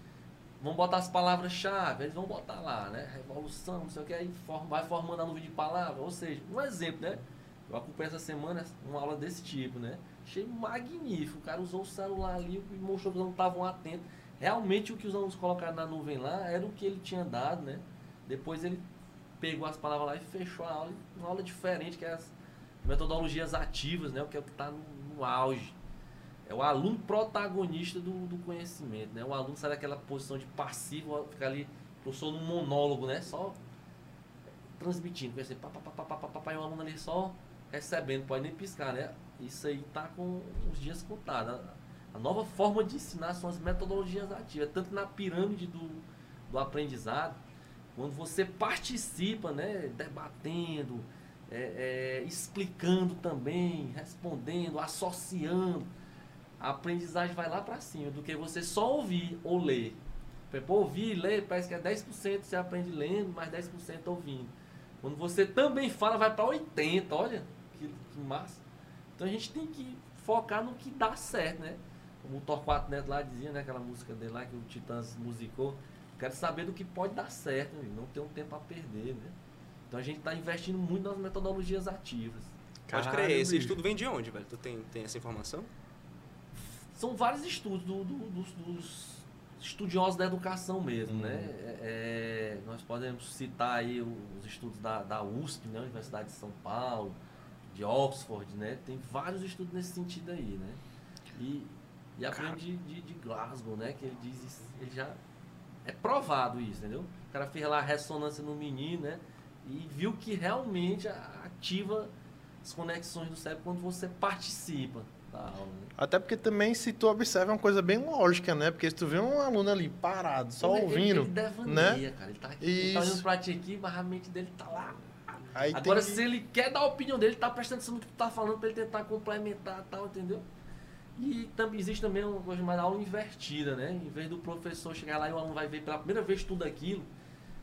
vamos botar as palavras-chave, eles vão botar lá, né? Revolução, não sei o que, aí forma- vai formando a nuvem de palavras, ou seja, um exemplo, né? Eu acompanhei essa semana uma aula desse tipo, né? Achei magnífico. O cara usou o celular ali e mostrou que os alunos estavam atentos. Realmente o que os alunos colocaram na nuvem lá era o que ele tinha dado, né? Depois ele pegou as palavras lá e fechou a aula, uma aula diferente, que é as metodologias ativas, né? O que é o que está no, no, auge. É o aluno protagonista do, do, conhecimento, né? O aluno sai daquela posição de passivo, fica ali, sou num monólogo, né? Só transmitindo, conhecendo, pá, pá, pá, pá, pá, pá, e o aluno ali só recebendo, pode nem piscar, né? Isso aí tá com os dias contados. A nova forma de ensinar são as metodologias ativas, tanto na pirâmide do, do aprendizado, quando você participa, né, debatendo, é, é, explicando também, respondendo, associando, a aprendizagem vai lá para cima do que você só ouvir ou ler. Pô, ouvir e ler parece que é 10% você aprende lendo, mais 10% ouvindo. Quando você também fala, vai para 80%, olha que, que massa. Então a gente tem que focar no que dá certo, né? Como o Torquato Neto lá dizia, né? Aquela música dele lá que o Titãs musicou. Quero saber do que pode dar certo, né? não ter um tempo a perder, né? Então a gente está investindo muito nas metodologias ativas. Pode crer, esse bicho. estudo vem de onde, velho? Tu tem, tem essa informação? São vários estudos do, do, dos, dos, estudiosos da educação mesmo, né? uhum. né? É, nós podemos citar aí os estudos da, da USP, né? Universidade de São Paulo, de Oxford, né? Tem vários estudos nesse sentido aí, né? E, e a de, de, de, Glasgow, né? Que ele diz, ele já é provado isso, entendeu? O cara fez lá a ressonância no menino, né? E viu que realmente ativa as conexões do cérebro quando você participa aula. Né? Até porque também, se tu observa, é uma coisa bem lógica, né? Porque se tu vê um aluno ali parado, só ouvindo. Ele, ele devaneia, né? cara. Ele tá, aqui, ele tá olhando pra ti aqui, mas a mente dele tá lá. Aí Agora, que... se ele quer dar a opinião dele, ele tá prestando atenção no que tu tá falando pra ele tentar complementar tal, entendeu? E também existe também uma coisa chamada aula invertida, né? Em vez do professor chegar lá e o aluno vai ver pela primeira vez tudo aquilo,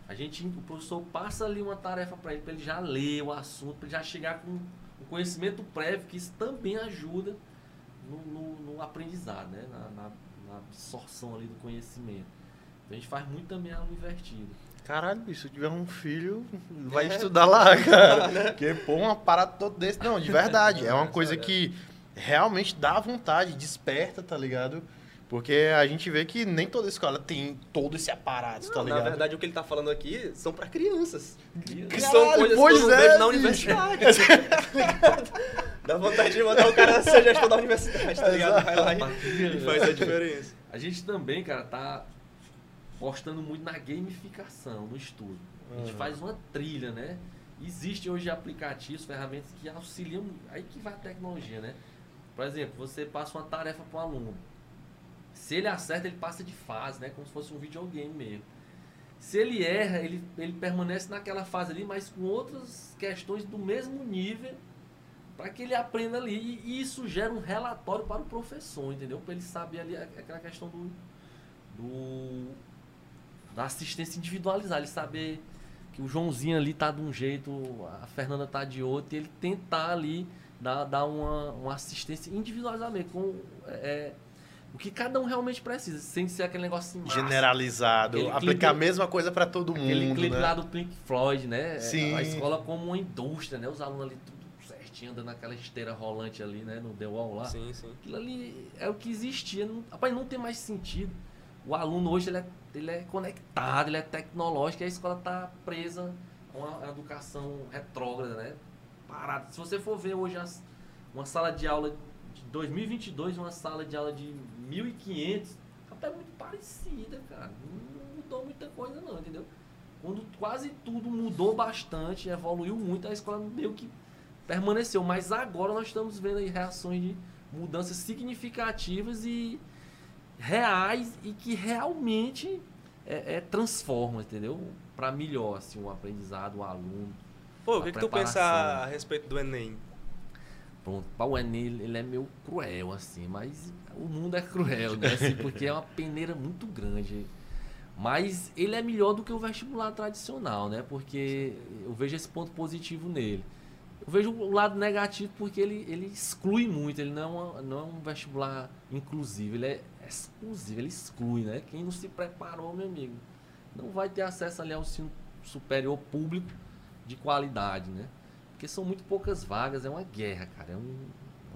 a gente, o professor passa ali uma tarefa para ele, para ele já ler o assunto, para ele já chegar com o conhecimento prévio, que isso também ajuda no, no, no aprendizado, né? Na, na, na, absorção ali do conhecimento. Então a gente faz muito também aula invertida. Caralho, bicho, se tiver um filho, (laughs) vai é. estudar lá, cara. (laughs) Porque, pô, uma parada todo desse. Não, de verdade. (laughs) É uma coisa que realmente dá vontade, desperta, tá ligado? Porque a gente vê que nem toda escola tem todo esse aparato, não, tá ligado? Na verdade, o que ele tá falando aqui são para crianças. Que Caralho, são coisas que eu não é, vejo na universidade. Dá vontade de mandar o cara ser gestor da universidade, tá ligado? Vai lá e, e faz a diferença. A gente também, cara, tá postando muito na gamificação, no estudo. A gente uhum. faz uma trilha, né? Existem hoje aplicativos, ferramentas que auxiliam. Aí que vai a tecnologia, né? Por exemplo, você passa uma tarefa para um aluno. Se ele acerta, ele passa de fase, né? Como se fosse um videogame mesmo. Se ele erra, ele, ele permanece naquela fase ali, mas com outras questões do mesmo nível para que ele aprenda ali. E isso gera um relatório para o professor, entendeu? Para ele saber ali aquela questão do, do da assistência individualizada, ele saber que o Joãozinho ali tá de um jeito, a Fernanda tá de outro, e ele tentar ali dar, dar uma, uma assistência individualizada com é, o que cada um realmente precisa, sem ser aquele negócio assim, generalizado, aquele aplicar clipe, a mesma coisa para todo mundo, aquele clipe né? lá do Pink Floyd, né? Sim. A escola como uma indústria, né? Os alunos ali tudo certinho, andando naquela esteira rolante ali, né? No The Wall lá. Sim, sim. Aquilo ali é o que existia. Não, rapaz, não tem mais sentido. O aluno hoje ele é, ele é conectado, ele é tecnológico e a escola está presa com a educação retrógrada, né? Parada. Se você for ver hoje as, uma sala de aula 2022 uma sala de aula de 1500, é muito parecida, cara. Não mudou muita coisa não, entendeu? Quando quase tudo mudou bastante, evoluiu muito, a escola meio que permaneceu. Mas agora nós estamos vendo aí reações de mudanças significativas e reais e que realmente é, é transforma, entendeu? Para melhor, assim, o aprendizado, o aluno. Pô, o que, que tu pensa a respeito do Enem? Pronto, o Enem ele é meio cruel, assim, mas o mundo é cruel, né? Assim, porque é uma peneira muito grande. Mas ele é melhor do que o vestibular tradicional, né? Porque eu vejo esse ponto positivo nele. Eu vejo o lado negativo porque ele, ele exclui muito, ele não é, uma, não é um vestibular inclusivo, ele é exclusivo, ele exclui, né? Quem não se preparou, meu amigo, não vai ter acesso ali ao ensino superior público de qualidade, né? Porque são muito poucas vagas, é uma guerra, cara. É um,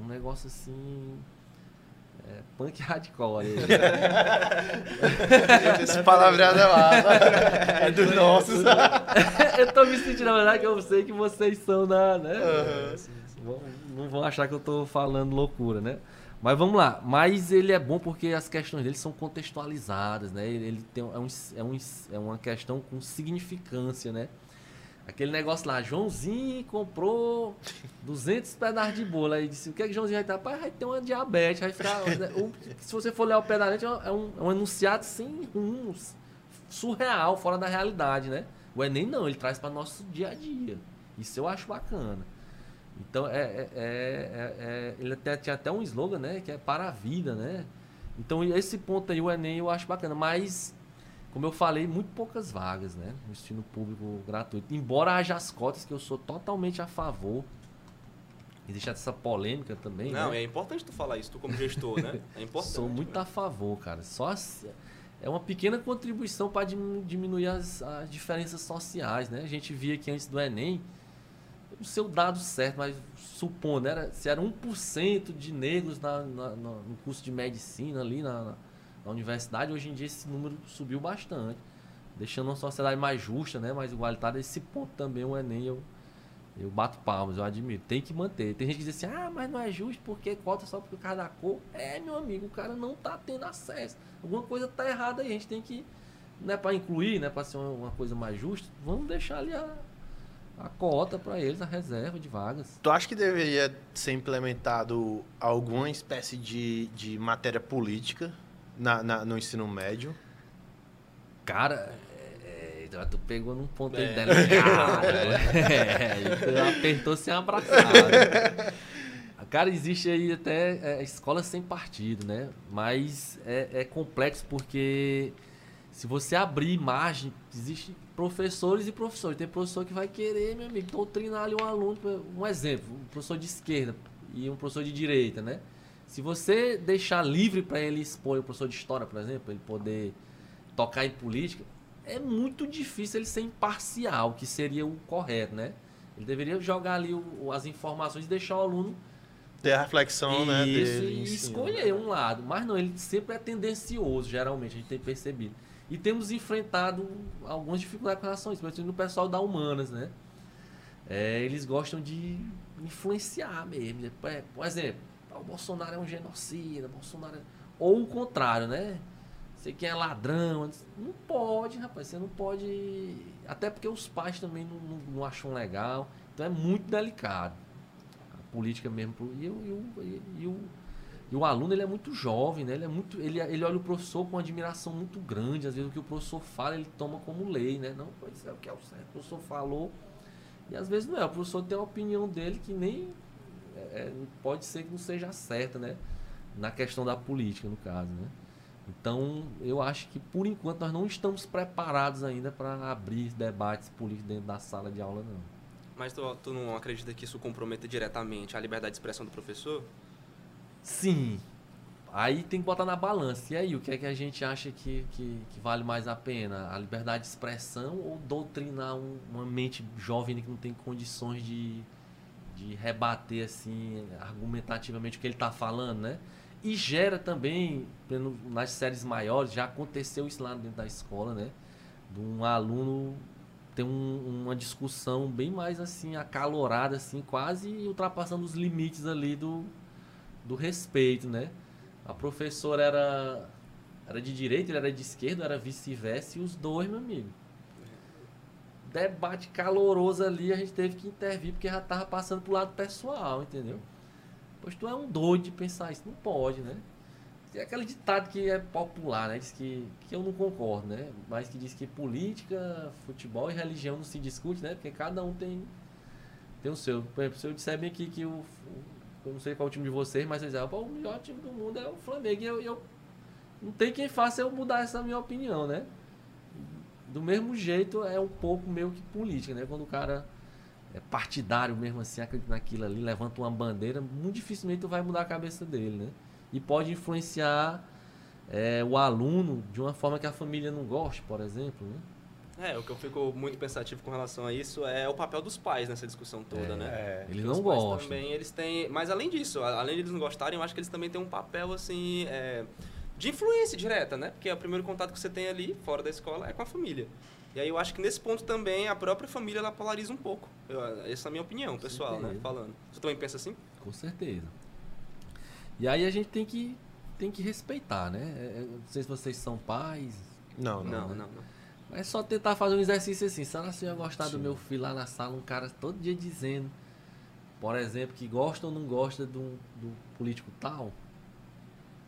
um negócio assim. é punk hardcore. (laughs) Esse palavreado é massa. É dos nossos. (laughs) eu tô me sentindo, na verdade, que eu sei que vocês são da. Né? Uhum. Não vão achar que eu tô falando loucura, né? Mas vamos lá. Mas ele é bom porque as questões dele são contextualizadas, né? Ele tem, é, um, é, um, é uma questão com significância, né? Aquele negócio lá, Joãozinho comprou 200 pedaços de bolo. Aí disse: O que é que Joãozinho vai ter? Pai, vai ter uma diabetes. Vai ficar. Né? se você for ler o pé da leite, é um, é um enunciado sem rumos, surreal, fora da realidade, né? O Enem não, ele traz para nosso dia a dia. Isso eu acho bacana. Então, é, é, é, é ele até, tinha até um slogan, né? Que é para a vida, né? Então, esse ponto aí, o Enem, eu acho bacana. Mas como eu falei, muito poucas vagas, né? No ensino público gratuito. Embora haja as cotas, que eu sou totalmente a favor. Existe essa polêmica também. Não, né? é importante tu falar isso, tu como gestor, né? É (laughs) importante. Sou muito né? a favor, cara. Só as, é uma pequena contribuição para diminuir as, as, diferenças sociais, né? A gente via que antes do Enem, não sei o dado certo, mas supondo, era, se era 1% de negros na, na, no curso de medicina ali na, na universidade, hoje em dia esse número subiu bastante, deixando uma sociedade mais justa, né, mais igualitária. Esse ponto também o Enem eu, eu bato palmas, eu admiro. Tem que manter. Tem gente que diz assim, ah, mas não é justo porque cota só por causa da cor. É, meu amigo, o cara não tá tendo acesso. Alguma coisa tá errada aí. A gente tem que, né, para incluir, né, para ser uma, uma, coisa mais justa, vamos deixar ali a, a cota para eles, a reserva de vagas. Tu acha que deveria ser implementado alguma espécie de, de matéria política na, na, no ensino médio? Cara, é, é tu pegou num ponto é. delicado. é, (laughs) apertou sem abraçar. Cara, existe aí até é, escola sem partido, né? Mas é, é, complexo porque se você abrir imagem, existe professores e professores. Tem professor que vai querer, meu amigo, doutrinar ali um aluno. Um exemplo, um professor de esquerda e um professor de direita, né? Se você deixar livre para ele expor, o professor de história, por exemplo, ele poder tocar em política, é muito difícil ele ser imparcial, que seria o correto, né? Ele deveria jogar ali o, as informações e deixar o aluno ter a reflexão, né? Isso, e escolher um lado. Mas não, ele sempre é tendencioso, geralmente, a gente tem percebido. E temos enfrentado algumas dificuldades com relação a isso, principalmente no pessoal da humanas, né? É, eles gostam de influenciar mesmo. É, por exemplo, o Bolsonaro é um genocida, Bolsonaro é... Ou o contrário, né? Você que é ladrão. Não pode, rapaz. Você não pode. Até porque os pais também não, não, não acham legal. Então é muito delicado. A política mesmo. E, o, e, e, o, e o aluno ele é muito jovem, né? Ele, é muito, ele, ele olha o professor com admiração muito grande. Às vezes o que o professor fala, ele toma como lei, né? Não, pois é o que é o certo. O professor falou. E às vezes não é. O professor tem a opinião dele que nem é, pode ser que não seja certa, né? Na questão da política, no caso, né? Então, eu acho que por enquanto nós não estamos preparados ainda para abrir debates políticos dentro da sala de aula, não. Mas tu, tu não acredita que isso comprometa diretamente a liberdade de expressão do professor? Sim. Aí tem que botar na balança. E aí, o que é que a gente acha que, que, que vale mais a pena? A liberdade de expressão ou doutrinar um, uma mente jovem que não tem condições de de rebater assim argumentativamente o que ele está falando, né? E gera também, nas séries maiores, já aconteceu isso lá dentro da escola, né? De um aluno ter um, uma discussão bem mais assim, acalorada, assim, quase ultrapassando os limites ali do, do respeito, né? A professora era, era de direita, ele era de esquerda, era vice-versa, e os dois, meu amigo debate caloroso ali, a gente teve que intervir porque já tava passando pro lado pessoal, entendeu? Pois tu é um doido de pensar isso, não pode, né? Tem aquele ditado que é popular, né? Diz que, que eu não concordo, né? Mas que diz que política, futebol e religião não se discute, né? Porque cada um tem, tem o seu. Por exemplo, se eu disser bem aqui que o. Eu não sei qual é o time de vocês, mas vocês dizem, o melhor time do mundo é o Flamengo. E eu, eu não tem quem faça eu mudar essa minha opinião, né? Do mesmo jeito é um pouco meio que política, né? Quando o cara é partidário mesmo assim, acredita naquilo ali, levanta uma bandeira, muito dificilmente tu vai mudar a cabeça dele, né? E pode influenciar é, o aluno de uma forma que a família não goste, por exemplo, né? É, o que eu fico muito pensativo com relação a isso é o papel dos pais nessa discussão toda, É. né? É. Eles não gostam. Também, eles têm, mas além disso, além de eles não gostarem, eu acho que eles também têm um papel assim é, de influência direta, né? Porque o primeiro contato que você tem ali fora da escola é com a família. E aí eu acho que nesse ponto também a própria família ela polariza um pouco. Eu- essa é a minha opinião, pessoal, né? Falando. Você também pensa assim? Com certeza. E aí a gente tem que, tem que respeitar, né? É, é, Não sei se vocês são pais. Não, não. Não, né? não, não. É só tentar fazer um exercício assim. Se ela se ia gostar do Sim. meu filho lá na sala, um cara todo dia dizendo, por exemplo, que gosta ou não gosta do, do político tal.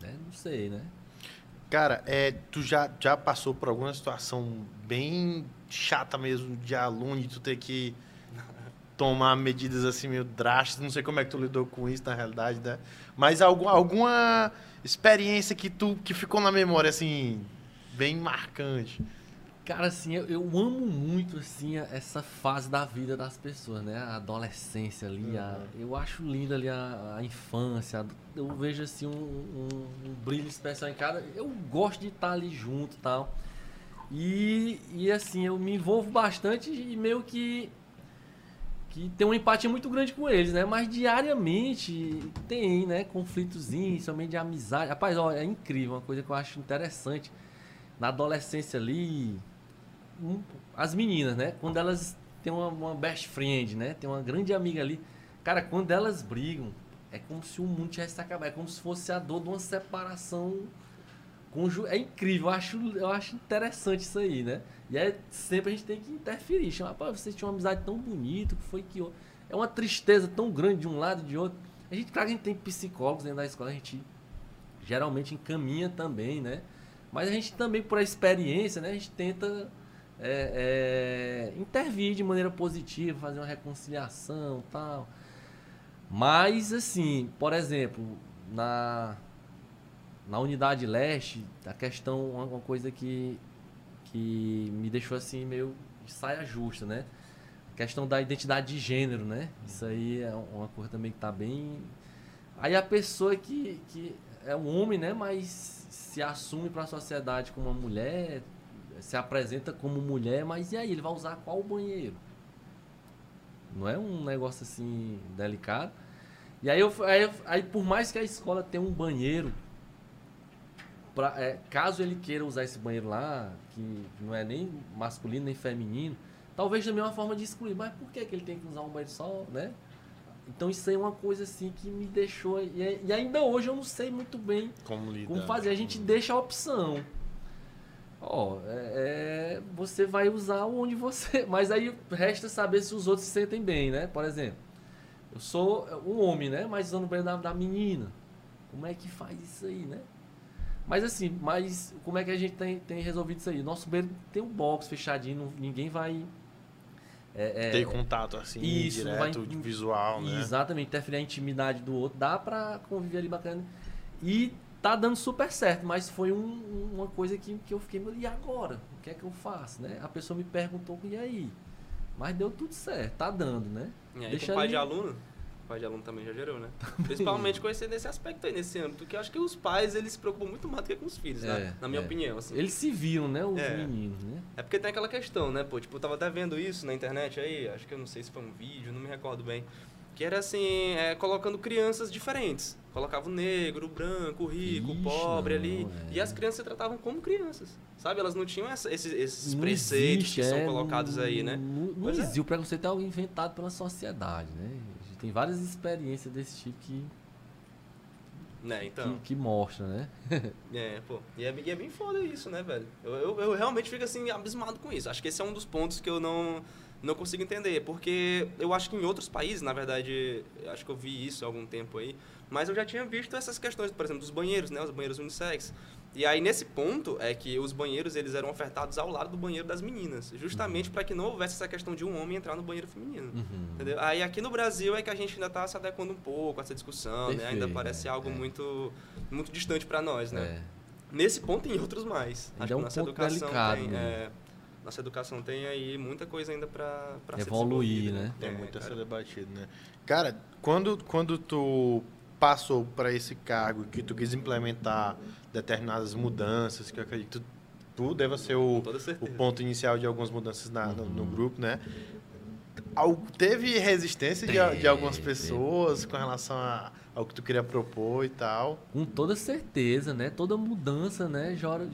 Né? Não sei, né? Cara, é, tu já, já passou por alguma situação bem chata mesmo de aluno e tu ter que tomar medidas assim meio drásticas? Não sei como é que tu lidou com isso na realidade, né? Mas algum, alguma experiência que tu que ficou na memória assim bem marcante? Cara, assim, eu, eu amo muito, assim, a- essa fase da vida das pessoas, né? A adolescência ali, a- eu acho linda ali a, a infância, eu vejo, assim, um, um- um brilho especial em cada... Eu gosto de estar ali junto e tal. E, e, assim, eu me envolvo bastante e meio que... Que tem uma empatia muito grande com eles, né? Mas diariamente tem, né? Conflitozinhos, somente de amizade. Rapaz, ó, é incrível, uma coisa que eu acho interessante na adolescência ali, as meninas, né? Quando elas têm uma, uma best friend, né? Tem uma grande amiga ali. Cara, quando elas brigam, é como se o mundo tivesse se acabado. É como se fosse a dor de uma separação. É incrível, eu acho, eu acho interessante isso aí, né? E aí sempre a gente tem que interferir. Chamar, pô, vocês tinham uma amizade tão bonita, que foi que. É uma tristeza tão grande de um lado e de outro. A gente, claro a gente tem psicólogos dentro da escola, a gente geralmente encaminha também, né? Mas a gente também, por experiência, né, a gente tenta é, é, intervir de maneira positiva, fazer uma reconciliação tal. Mas, assim, por exemplo, na, na unidade leste, a questão, uma, coisa que, que me deixou assim meio de saia justa, né? A questão da identidade de gênero, né? Isso aí é uma coisa também que tá bem. Aí a pessoa que, que é um homem, né? Mas se assume para a sociedade como uma mulher, se apresenta como mulher, mas e aí? Ele vai usar qual banheiro? Não é um negócio assim delicado. E aí, eu, aí, eu- aí por mais que a escola tenha um banheiro, pra, é, caso ele queira usar esse banheiro lá, que não é nem masculino nem feminino, talvez também é uma forma de excluir. Mas por que, que ele tem que usar um banheiro só, né? Então isso aí é uma coisa assim que me deixou. E, é- e ainda hoje eu não sei muito bem Como lidar? como fazer. A gente deixa a opção. Ó, é, é, você vai usar onde você. (laughs) Mas aí resta saber se os outros se sentem bem, né? Por exemplo, eu sou um homem, né? Mas usando o banheiro da, da menina. Como é que faz isso aí, né? Mas assim, mas como é que a gente tem, tem resolvido isso aí? Nosso banheiro tem um box fechadinho, não- ninguém vai. é, é, Ter contato assim, Isso, direto, vai- visual, né? Exatamente, interferir a intimidade do outro, dá pra conviver ali bacana. E tá dando super certo, mas foi um- uma coisa que, que eu fiquei, e agora? O que é que eu faço, né? A pessoa me perguntou, e aí? Mas deu tudo certo, tá dando, né? E aí, Deixa pai ali- de aluno, pai de aluno também já gerou, né? Principalmente com esse, nesse aspecto aí, nesse âmbito, que eu acho que os pais, eles se preocupam muito mais do que com os filhos, né? É, Na minha é. opinião, assim. Eles se viram, né? Os É. meninos, né? É porque tem aquela questão, né, pô? Tipo, eu tava até vendo isso na internet aí, acho que eu não sei se foi um vídeo, não me recordo bem. Que era assim, é, colocando crianças diferentes. Colocava o negro, o branco, o rico, o Ixi, pobre não, ali. é. E as crianças se tratavam como crianças. Sabe? Elas não tinham essa- esses, esses Não preceitos existe, que são é, colocados não- aí, né? Não, é. existe. O preconceito é algo inventado pela sociedade, né? A gente tem várias experiências desse tipo que, Né, então. que, que mostra, né? (laughs) É, pô. E é, e é bem foda isso, né, velho? Eu, eu, eu realmente fico assim, abismado com isso. Acho que esse é um dos pontos que eu não, não consigo entender. Porque eu acho que em outros países, na verdade, acho que eu vi isso há algum tempo aí. Mas eu já tinha visto essas questões, por exemplo, dos banheiros, né? Os banheiros unissex. E aí, nesse ponto, é que os banheiros, eles eram ofertados ao lado do banheiro das meninas. Justamente para que não houvesse essa questão de um homem entrar no banheiro feminino. Uhum. Entendeu? Aí aqui no Brasil é que a gente ainda está se adequando um pouco a essa discussão, né? Ainda Perfeito, parece é, algo é. muito, muito distante para nós, né? É. Nesse ponto e em outros mais. Ainda Acho é que um nossa educação delicado tem, mesmo. Nossa educação tem aí muita coisa ainda para Evoluir, né? Tem É, muito a cara. ser debatido, né? Cara, quando, quando tu passou para esse cargo que tu quis implementar determinadas mudanças, que eu acredito que tu deva ser o, o ponto inicial de algumas mudanças na- no, Uhum. no grupo, né? Al- Teve resistência de, de algumas pessoas com relação a- ao que tu queria propor e tal. Com toda certeza, né? Toda mudança, né? Gera,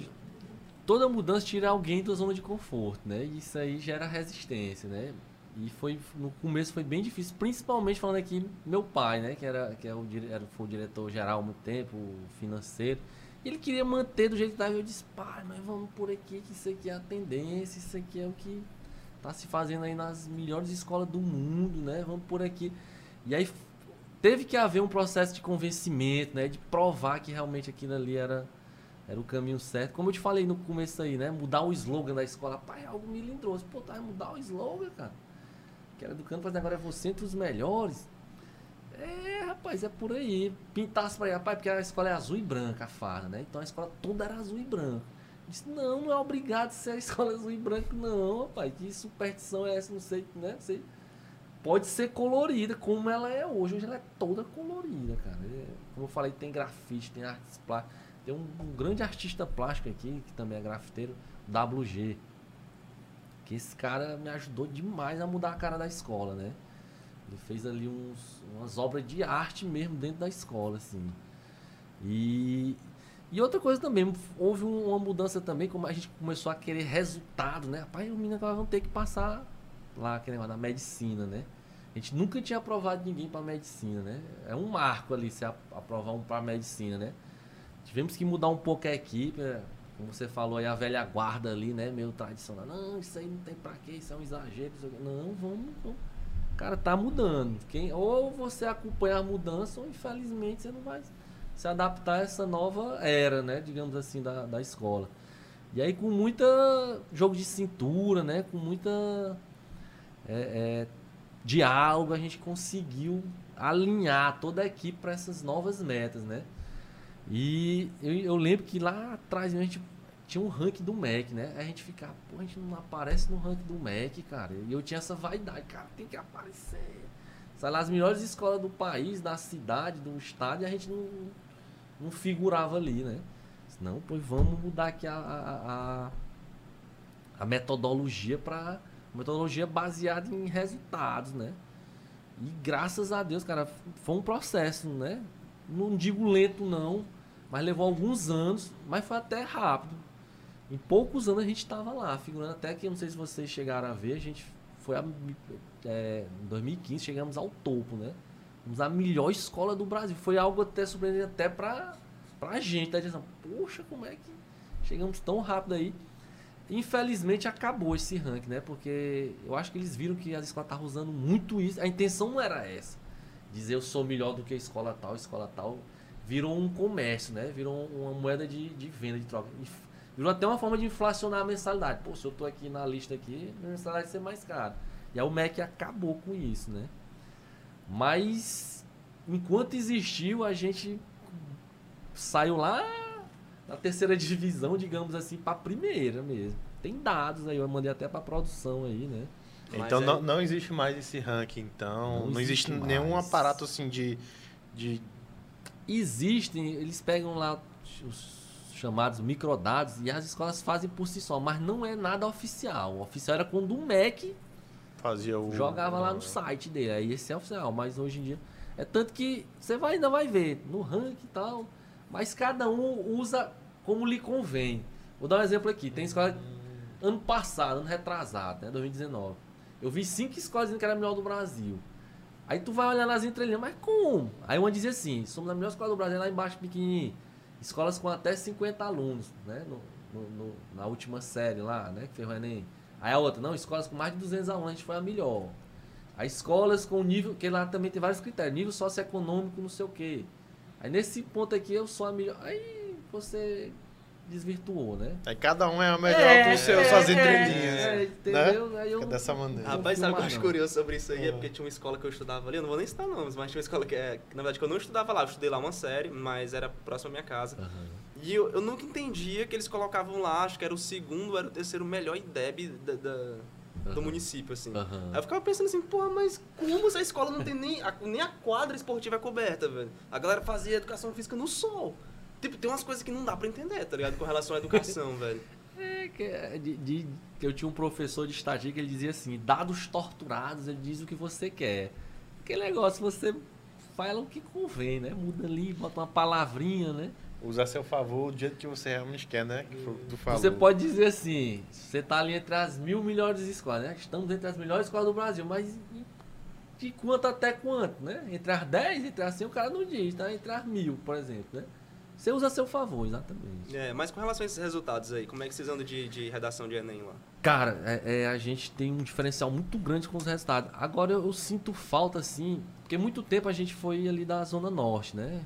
toda mudança tira alguém da zona de conforto, né? E isso aí gera resistência, né? E foi no começo foi bem difícil, principalmente falando aqui meu pai, né? Que era que é o, era, foi o diretor geral há muito tempo, financeiro. Ele queria manter do jeito que estava. Eu disse, pai, mas vamos por aqui, que isso aqui é a tendência, isso aqui é o que tá se fazendo aí nas melhores escolas do mundo, né? Vamos por aqui. E aí teve que haver um processo de convencimento, né? De provar que realmente aquilo ali era, era o caminho certo. Como eu te falei no começo aí, né? Mudar o slogan da escola. Pai, é algo melindroso. Pô, tá, mudar o slogan, cara. Que era do mas agora é você entre os melhores. É, rapaz, é por aí. Pintasse pra aí, rapaz, porque a escola é azul e branca, a farda, né? Então a escola toda era azul e branco. Eu Disse, não, não é obrigado a ser a escola azul e branco, não, rapaz. Que superstição é essa, não sei, né? Não sei. Pode ser colorida, como ela é hoje. Hoje ela é toda colorida, cara. É, como eu falei, tem grafite, tem artes plásticas. Tem um, um grande artista plástico aqui, que também é grafiteiro, WG. Que esse cara me ajudou demais a mudar a cara da escola, né? Ele fez ali uns, umas obras de arte mesmo dentro da escola, assim. E, e outra coisa também, houve um- uma mudança também, como a gente começou a querer resultado, né? Rapaz, os meninos agora vão ter que passar lá, aquele negócio da medicina, né? A gente nunca tinha aprovado ninguém para medicina, né? É um marco ali se aprovar um para medicina, né? Tivemos que mudar um pouco a equipe, é, como você falou aí, a velha guarda ali, né? Meio tradicional. Não, isso aí não tem pra quê, isso é um exagero. Não, vamos, vamos. Cara, tá mudando. Quem, ou você acompanha a mudança, ou infelizmente você não vai se adaptar a essa nova era, né? Digamos assim, da, da escola. E aí com muita jogo de cintura, né? Com muita é, é, diálogo, a gente conseguiu alinhar toda a equipe para essas novas metas, né? E eu, eu lembro que lá atrás a gente tinha um ranking do MEC, né? A gente ficava, pô, a gente não aparece no ranking do MEC, cara. E eu tinha essa vaidade, cara, tem que aparecer. Sai lá as melhores escolas do país, da cidade, do estado, e a gente não, não figurava ali, né? Não, pois vamos mudar aqui a, a, a, a metodologia para metodologia baseada em resultados, né? E graças a Deus, cara, foi um processo, né? Não digo lento não, mas levou alguns anos, mas foi até rápido. Em poucos anos a gente estava lá, figurando até que, não sei se vocês chegaram a ver, a gente foi a, é, em 2015, chegamos ao topo, né? Fomos a melhor escola do Brasil. Foi algo até surpreendente até pra, pra gente, tá dizendo, poxa, como é que chegamos tão rápido aí? Infelizmente acabou esse ranking, né? Porque eu acho que eles viram que as escolas estavam usando muito isso. A intenção não era essa. Dizer eu sou melhor do que a escola tal, escola tal. Virou um comércio, né? Virou uma moeda de, de venda, de troca. Virou até uma forma de inflacionar a mensalidade. Pô, se eu tô aqui na lista aqui, a mensalidade vai ser mais cara. E aí o MEC acabou com isso, né? Mas enquanto existiu, a gente saiu lá da terceira (laughs) divisão, digamos assim, para primeira mesmo. Tem dados aí, eu mandei até para produção aí, né? Mas então é- não, não existe mais esse ranking, então. Não Não, existe, existe nenhum aparato assim de. de Existem, eles pegam lá os chamados microdados e as escolas fazem por si só, mas não é nada oficial. O oficial era quando o MEC fazia o. jogava lá no site dele. Aí esse é oficial, mas hoje em dia. É tanto que você vai, ainda vai ver no ranking e tal, mas cada um usa como lhe convém. Vou dar um exemplo aqui. Tem escola. Ano passado, ano retrasado, né? 2019. Eu vi cinco escolas dizendo que era melhor do Brasil. Aí tu vai olhar nas entrelinhas, mas como? Aí uma dizia assim: somos a melhor escola do Brasil lá embaixo, pequenininho. Escolas com até 50 alunos, né? No, no- no- na última série lá, né? Que fez o Enem. Aí a outra, não, escolas com mais de 200 alunos, a gente foi a melhor. Aí escolas com nível, que lá também tem vários critérios, nível socioeconômico, não sei o quê. Aí nesse ponto aqui eu sou a melhor. Aí você desvirtuou, né? Aí cada um é a melhor com seus, suas entrelinhas. É, né? entendeu? Aí eu Fica dessa maneira. Rapaz, sabe o que eu acho curioso sobre isso aí? É Ah. porque tinha uma escola que eu estudava ali, eu não vou nem citar nomes, mas tinha uma escola que, é, que, na verdade que eu não estudava lá, eu estudei lá uma série, mas era próximo à minha casa. Aham. E eu, eu nunca entendia que eles colocavam lá, acho que era o segundo, era o terceiro melhor IDEB da, da- do Aham. município, assim. Aham. Aí eu ficava pensando assim, porra, mas como essa escola não tem nem a, nem a quadra esportiva é coberta, velho? A galera fazia educação física no sol. Tipo, tem umas coisas que não dá pra entender, tá ligado? Com relação à educação, (laughs) velho. É, que, é de, de, eu tinha um professor de estatística que ele dizia assim, dados torturados, ele diz o que você quer. Aquele negócio, você fala o que convém, né? Muda ali, bota uma palavrinha, né? Usa a seu favor do jeito que você realmente quer, né? Que tu falou. Você pode dizer assim, você tá ali entre as mil melhores escolas, né? Estamos entre as melhores escolas do Brasil, mas de quanto até quanto, né? Entre as 10, entre as 100, o cara não diz, tá? Entre as mil, por exemplo, né? Você usa a seu favor, exatamente. É, mas com relação a esses resultados aí, como é que vocês andam de, de redação de Enem lá? Cara, é, é, a gente tem um diferencial muito grande com os resultados. Agora eu, eu, sinto falta, assim, porque muito tempo a gente foi ali da Zona Norte, né?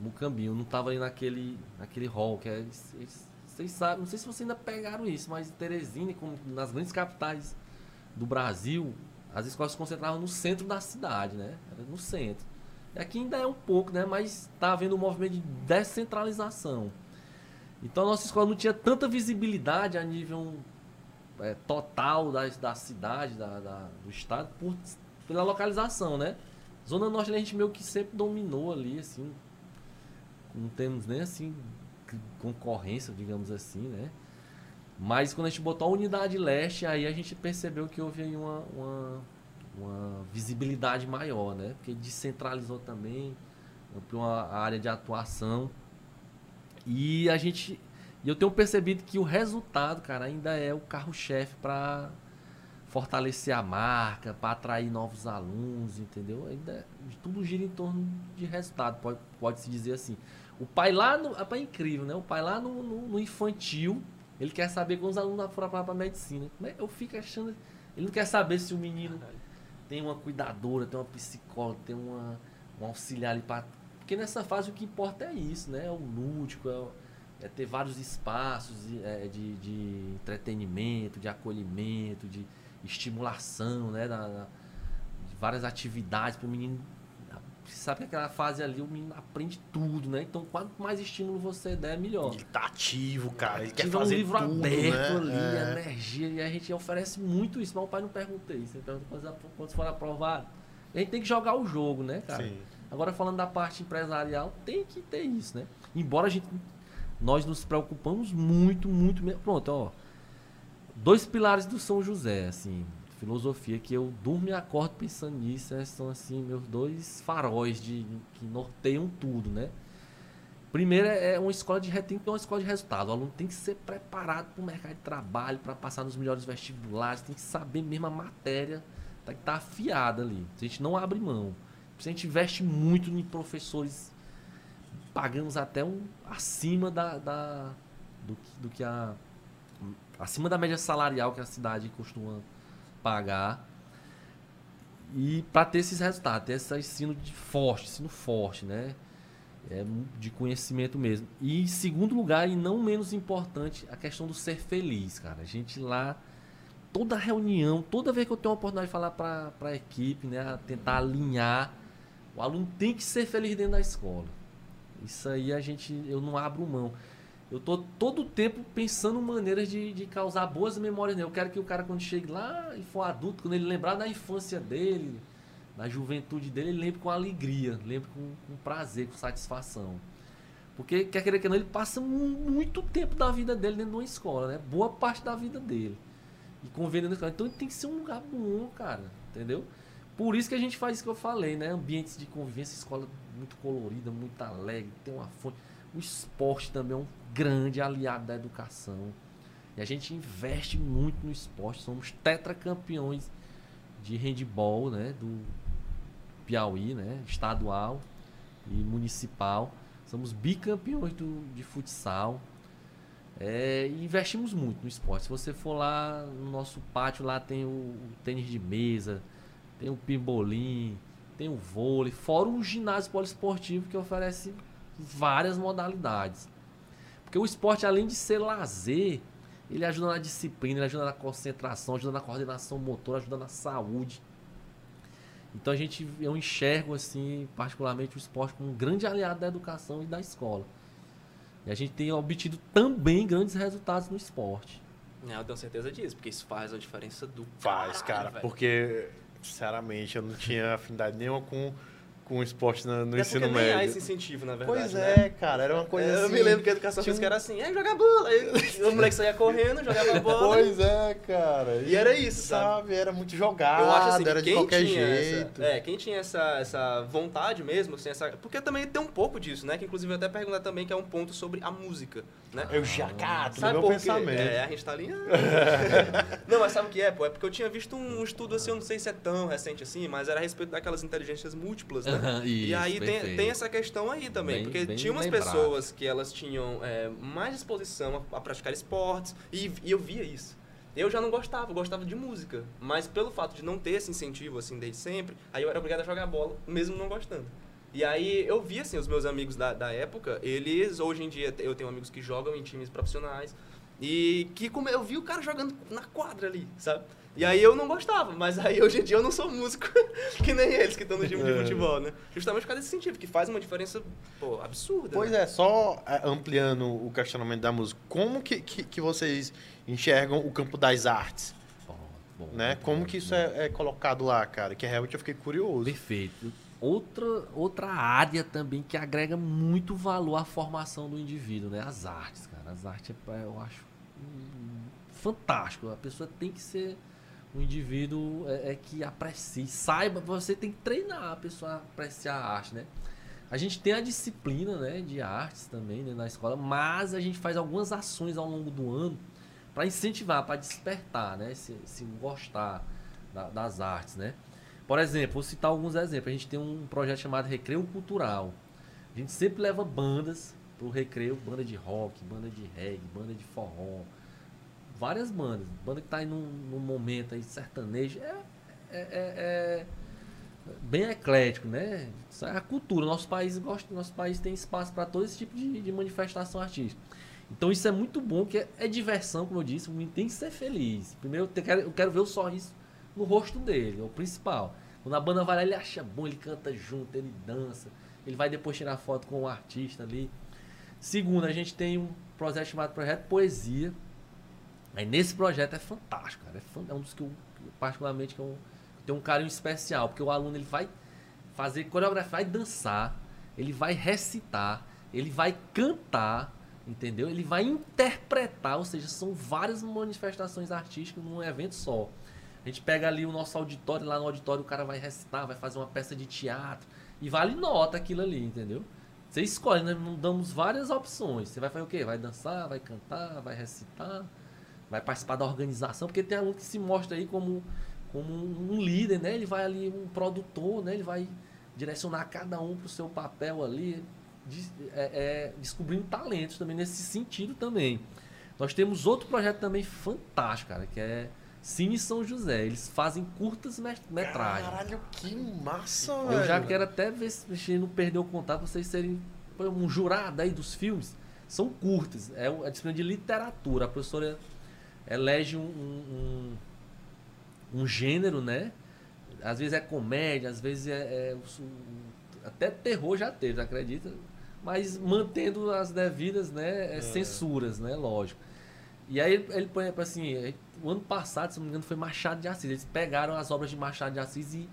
Mucambinho, não tava ali naquele, naquele hall, que é. Vocês sabem, não sei se vocês ainda pegaram isso, mas Teresina, como nas grandes capitais do Brasil, as escolas se concentravam no centro da cidade, né? Era no centro. Aqui ainda é um pouco, né? Mas tá havendo um movimento de descentralização. Então a nossa escola não tinha tanta visibilidade a nível é, total da, da cidade, da, da, do estado, por, pela localização, né? Zona Norte a gente meio que sempre dominou ali, assim, não temos nem assim concorrência, digamos assim, né? Mas quando a gente botou a unidade leste, aí a gente percebeu que houve uma, uma, uma visibilidade maior, né? Porque descentralizou também, ampliou a área de atuação. E a gente. Eu tenho percebido que o resultado, cara, ainda é o carro-chefe para fortalecer a marca, para atrair novos alunos, entendeu? Ainda é, tudo gira em torno de resultado, pode, pode se dizer assim. O pai lá no. É incrível, né? O pai lá no, no, no infantil, ele quer saber quando os alunos foram para medicina. Eu fico achando. Ele não quer saber se o menino tem uma cuidadora, tem uma psicóloga, tem uma, um auxiliar ali para. Porque nessa fase o que importa é isso, né? É o lúdico, é, é ter vários espaços de, é, de, de, entretenimento, de acolhimento, de estimulação, né? Da, da de várias atividades para o menino você sabe que aquela fase ali o menino aprende tudo, né? Então, quanto mais estímulo você der, melhor. Ele tá ativo, cara. Ele quer um fazer livro tudo, aberto né? ali, É. energia. E a gente oferece muito isso, mas o pai não pergunta isso. Ele pergunta quando for aprovado. A gente tem que jogar o jogo, né, cara? Sim. Agora, falando da parte empresarial, tem que ter isso, né? Embora a gente... Nós nos preocupamos muito, muito... mesmo. Pronto, ó. Dois pilares do São José, assim filosofia que eu durmo e acordo pensando nisso. Esses são assim meus dois faróis de que norteiam tudo, né? Primeiro é uma escola de tem que ter uma escola de resultado. O aluno tem que ser preparado para o mercado de trabalho, para passar nos melhores vestibulares, tem que saber mesmo a matéria, tem que estar tá afiada ali. A gente não abre mão. A gente investe muito em professores, pagamos até um acima da, da do, do que a acima da média salarial que a cidade costuma pagar e para ter esses resultados, ter esse ensino de forte, ensino forte, né? É de conhecimento mesmo. E em segundo lugar, e não menos importante, a questão do ser feliz, cara. A gente lá, toda reunião, toda vez que eu tenho a oportunidade de falar para a equipe, né? Tentar alinhar, o aluno tem que ser feliz dentro da escola. Isso aí a gente, eu não abro mão. Eu tô todo o tempo pensando maneiras de, de causar boas memórias nele. Eu quero que o cara, quando chegue lá e for adulto, quando ele lembrar da infância dele, da juventude dele, ele lembre com alegria, lembre com, com prazer, com satisfação. Porque, quer querer que não, ele passa muito tempo da vida dele dentro de uma escola, né? Boa parte da vida dele. E convivendo na escola. Então ele tem que ser um lugar bom, cara. Entendeu? Por isso que a gente faz isso que eu falei, né? Ambientes de convivência, escola muito colorida, muito alegre, tem uma fonte. O esporte também é um grande aliado da educação. E a gente investe muito no esporte. Somos tetracampeões de handball, né? Do Piauí, né? Estadual e municipal. Somos bicampeões do, de futsal. É, investimos muito no esporte. Se você for lá no nosso pátio, lá tem o, o tênis de mesa, tem o pimbolim, tem o vôlei, fora o ginásio poliesportivo que oferece várias modalidades. Porque o esporte, além de ser lazer, ele ajuda na disciplina, ele ajuda na concentração, ajuda na coordenação motor, ajuda na saúde. Então a gente, eu enxergo assim, particularmente o esporte como um grande aliado da educação e da escola. E a gente tem obtido também grandes resultados no esporte. É, eu tenho certeza disso, porque isso faz a diferença do Faz, caralho, cara. velho. Porque, sinceramente, eu não tinha afinidade nenhuma com com o esporte na- no é ensino porque nem há médio. esse incentivo, na verdade. Pois né? é, cara, era uma coisa eu assim. me lembro que a educação tinha física era assim, é jogar bola. Aí o moleque saía correndo, jogava (laughs) bola. Pois é, cara. E era isso, sabe? sabe? Era muito jogado, Eu acho assim, era de qualquer tinha jeito. Essa, é, quem tinha essa, essa vontade mesmo, assim, essa, porque também tem um pouco disso, né? Que inclusive eu até perguntar também que é um ponto sobre a música, né? Eu já, cara, tudo Sabe meu por quê? pensamento. É, a gente tá ali. (laughs) não, mas sabe o que é, pô? É porque eu tinha visto um estudo assim, eu não sei se é tão recente assim, mas era a respeito daquelas inteligências múltiplas, né? Aham, e isso, aí tem, tem essa questão aí também, Bem- porque bem tinha umas lembrado. pessoas que elas tinham é, mais disposição a, a praticar esportes, e, e eu via isso. Eu já não gostava, eu gostava de música, mas pelo fato de não ter esse incentivo assim desde sempre, aí eu era obrigado a jogar bola, mesmo não gostando. E aí eu vi assim os meus amigos da, da época, eles hoje em dia eu tenho amigos que jogam em times profissionais e que como eu vi o cara jogando na quadra ali, sabe? E aí eu não gostava, mas aí hoje em dia eu não sou músico (laughs) que nem eles que estão no time de É. futebol, né? Justamente por causa desse incentivo, que faz uma diferença, pô, absurda. Pois né? é, só é, ampliando o questionamento da música, como que, que, que vocês enxergam o campo das artes? Bom, bom, Né? Como que isso é, é colocado lá, cara? Que realmente eu fiquei curioso. Perfeito. Outra, outra área também que agrega muito valor à formação do indivíduo, né? As artes, cara. As artes, é, eu acho hum, fantástico. A pessoa tem que ser um indivíduo é, é que aprecie, saiba, você tem que treinar a pessoa a apreciar a arte, né? A gente tem a disciplina, né, de artes também né, na escola, mas a gente faz algumas ações ao longo do ano para incentivar, para despertar, né, esse, esse gostar da- das artes, né? Por exemplo, vou citar alguns exemplos. A gente tem um projeto chamado Recreio Cultural. A gente sempre leva bandas pro recreio, banda de rock, banda de reggae, banda de forró, várias bandas. Banda que tá aí num, num momento aí sertanejo. É, é, é- é bem eclético, né? Isso é a cultura. Nosso país gosta, nosso país tem espaço para todo esse tipo de, de manifestação artística. Então isso é muito bom, que é, é diversão, como eu disse, o tem que ser feliz. Primeiro eu quero, eu quero ver o sorriso no rosto dele, é o principal. Quando a banda vai lá, ele acha bom, ele canta junto, ele dança, ele vai depois tirar foto com o artista ali. Segundo, a gente tem um projeto chamado Projeto Poesia. Aí nesse projeto é fantástico, cara. É, é um dos que eu, particularmente, que eu tenho um carinho especial, porque o aluno ele vai fazer coreografia, vai dançar, ele vai recitar, ele vai cantar, entendeu? Ele vai interpretar, ou seja, são várias manifestações artísticas num evento só. A gente pega ali o nosso auditório, lá no auditório o cara vai recitar, vai fazer uma peça de teatro e vale nota aquilo ali, entendeu? Você escolhe, nós não damos várias opções. Você vai fazer o quê? Vai dançar, vai cantar, vai recitar, vai participar da organização, porque tem aluno que se mostra aí como, como um líder, né? Ele vai ali, um produtor, né? Ele vai direcionar cada um para o seu papel ali, des- é, é, descobrindo talentos também nesse sentido também. Nós temos outro projeto também fantástico, cara, que é Cine São José. Eles fazem curtas met- metragens. Caralho, que massa, velho. Eu já quero até ver se a gente não perdeu o contato, vocês serem um jurado aí dos filmes. São curtas, é a disciplina de literatura. A professora elege um, um, um, um gênero, né? Às vezes é comédia, às vezes é, é até terror já teve, acredita? Mas mantendo as devidas né, é, censuras, né? Lógico. E aí ele- põe assim, é, o ano passado, se não me engano, foi Machado de Assis. Eles pegaram as obras de Machado de Assis e,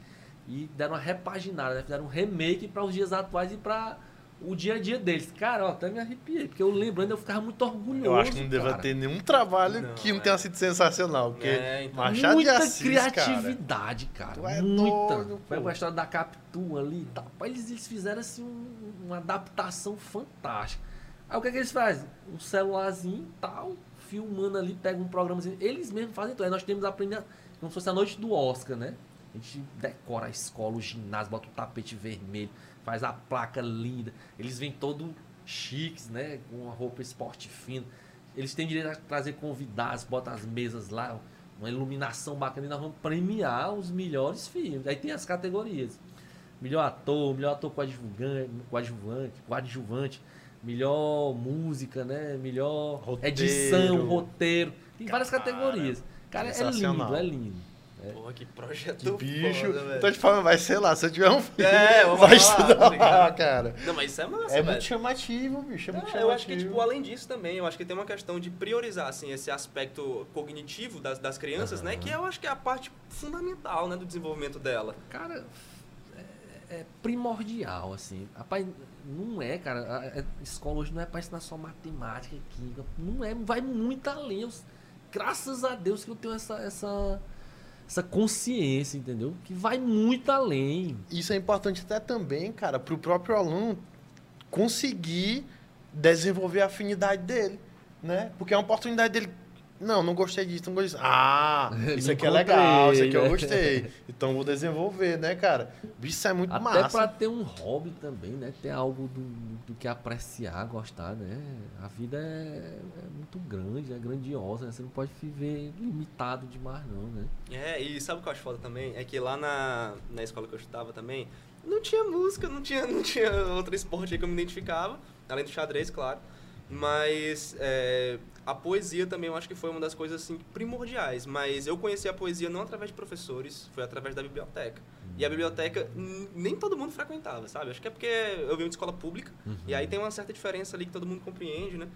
e deram uma repaginada, né? fizeram um remake para os dias atuais e para o dia a dia deles. Cara, ó, até me arrepiei, porque eu lembrando eu ficava muito orgulhoso. Eu acho que não deva cara. ter nenhum trabalho Não, que não é. tenha sido sensacional. Porque É, então. Machado muita de Assis, cara. criatividade, cara. Tu é muita. doido, Foi pô. a história da Capitu ali e tal. Pô, Eles, eles fizeram assim um- uma adaptação fantástica. Aí o que, é que eles fazem? Um celularzinho e tal, filmando ali, pega um programazinho. Eles mesmos fazem tudo. Aí nós temos a primeira. Como se fosse a noite do Oscar, né? A gente decora a escola, o ginásio, bota o tapete vermelho, faz a placa linda. Eles vêm todo chiques, né? Com uma roupa esporte fino. Eles têm direito a trazer convidados, bota as mesas lá, uma iluminação bacana e nós vamos premiar os melhores filmes. Aí tem as categorias. Melhor ator, melhor ator coadjuvante, coadjuvante, coadjuvante melhor música, né? Melhor Roteiro. edição, roteiro. Tem várias Cara, categorias. Cara, é lindo, é lindo. Porra, que projeto Que bicho. foda. Tô te falando, vai ser lá. Se eu tiver um filho, É, vai falar, estudar tá lá, ligado? cara. Não, mas isso é massa, É velho. muito chamativo, bicho. É muito É, chamativo. eu acho que, tipo, além disso também, eu acho que tem uma questão de priorizar, assim, esse aspecto cognitivo das, das crianças, né? Que eu acho que é a parte fundamental, né, do desenvolvimento dela. Cara, é, é primordial, assim. Rapaz, não é, cara. A, escola hoje não é para ensinar só matemática, química. Não é, vai muito além. Eu, graças a Deus que eu tenho essa, essa, essa consciência, entendeu? Que vai muito além. Isso é importante até também, cara, para o próprio aluno conseguir desenvolver a afinidade dele, né? Porque é uma oportunidade dele não, não gostei disso, não gostei disso. Ah, (laughs) isso aqui é legal, isso aqui eu gostei. Então vou desenvolver, né, cara? Isso é muito Até massa. Até pra ter um hobby também, né? Ter algo do, do que apreciar, gostar, né? A vida é, é, muito grande, é grandiosa, né? Você não pode viver limitado demais, não, né? É, e sabe o que eu acho foda também? É que lá na, na escola que eu estudava também, não tinha música, não tinha, (laughs) não tinha outro esporte aí que eu me identificava, além do xadrez, claro. Mas é, a poesia também eu acho que foi uma das coisas assim primordiais, mas eu conheci a poesia não através de professores, foi através da biblioteca. Uhum. E a biblioteca nem todo mundo frequentava, sabe? Acho que é porque eu venho de escola pública uhum. e aí tem uma certa diferença ali que todo mundo compreende, né?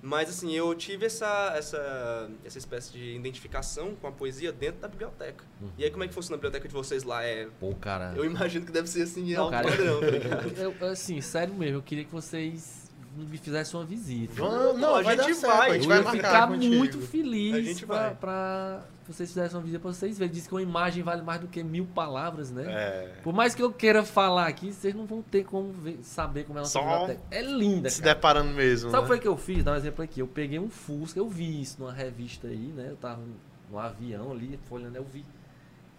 Mas assim, eu tive essa essa essa espécie de identificação com a poesia dentro da biblioteca. Uhum. E aí como é que funciona a biblioteca de vocês lá? É Pô, cara. Eu imagino que deve ser assim, não, alto cara, padrão, tá (laughs) ligado? eu, assim, sério mesmo, eu queria que vocês me fizesse uma visita. Vamos, não, a gente vai, a gente vai ficar muito feliz pra, pra vocês fizessem uma visita pra vocês verem. Diz que uma imagem vale mais do que mil palavras, né? É. Por mais que eu queira falar aqui, vocês não vão ter como ver, saber como é nossa biblioteca. É linda, Se cara. deparando mesmo, Sabe né? o que, que eu fiz? Dá um exemplo aqui. Eu peguei um Fusca, eu vi isso numa revista aí, né? Eu tava no avião ali, folhando, eu vi.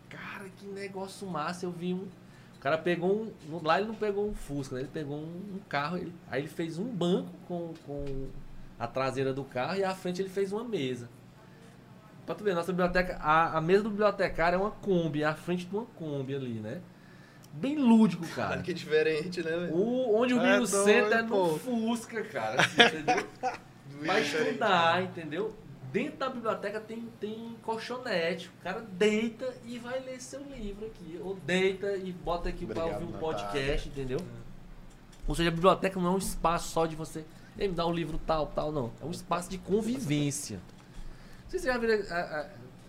Cara, que negócio massa. Eu vi um o cara pegou um. Lá ele não pegou um Fusca, né? Ele pegou um, um carro. Ele, aí ele fez um banco com, com a traseira do carro e à frente ele fez uma mesa. Pra tu ver, nossa biblioteca. A, a mesa do bibliotecário é uma Kombi, à frente de uma Kombi ali, né? Bem lúdico, (laughs) cara. que diferente, né, o, Onde o Rio é senta é no Fusca, cara. Assim, entendeu? (laughs) Pra estudar, entendeu? Dentro da biblioteca tem, tem colchonete. O cara deita e vai ler seu livro aqui. Ou deita e bota aqui para ouvir um podcast, entendeu? Ou seja, a biblioteca não é um espaço só de você me dar um livro tal, tal, não. É um espaço de convivência. Não sei se você já viu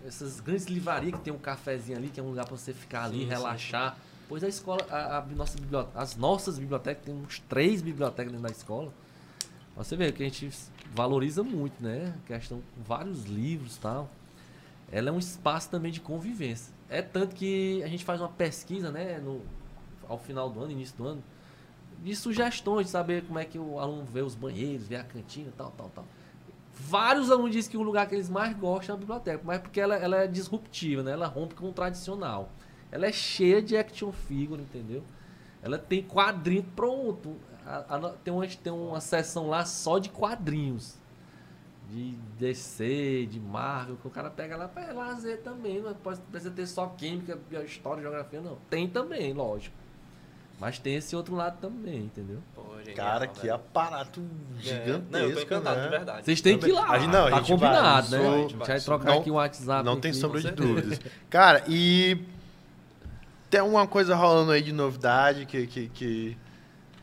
essas grandes livrarias que tem um cafezinho ali, que é um lugar para você ficar ali, sim, relaxar. Sim. Pois a escola, a, a nossa biblioteca, as nossas bibliotecas, tem uns três bibliotecas dentro da escola. Você vê que a gente valoriza muito, né? A questão vários livros tal. Ela é um espaço também de convivência. É tanto que a gente faz uma pesquisa, né? No, ao final do ano, início do ano, de sugestões, de saber como é que o aluno vê os banheiros, vê a cantina, tal, tal, tal. Vários alunos dizem que o lugar que eles mais gostam é a biblioteca, mas porque ela, ela é disruptiva, né? Ela rompe com o tradicional. Ela é cheia de action figure, entendeu? Ela tem quadrinho pronto. A, a, tem, uma, tem uma seção lá só de quadrinhos. De DC, de Marvel, que o cara pega lá para lazer também. Não pode, precisa ter só química, história, geografia, não. Tem também, lógico. Mas tem esse outro lado também, entendeu? Pô, genial, cara, que velho. aparato gigantesco. É. Não, eu tô encantado, né? de verdade. Vocês têm que ir lá. A gente, não, tá a gente combinado, vai, né? Sou... A gente vai trocar não, aqui o WhatsApp. Não tem sombra de dúvidas. cara, e tem alguma coisa rolando aí de novidade que, que, que,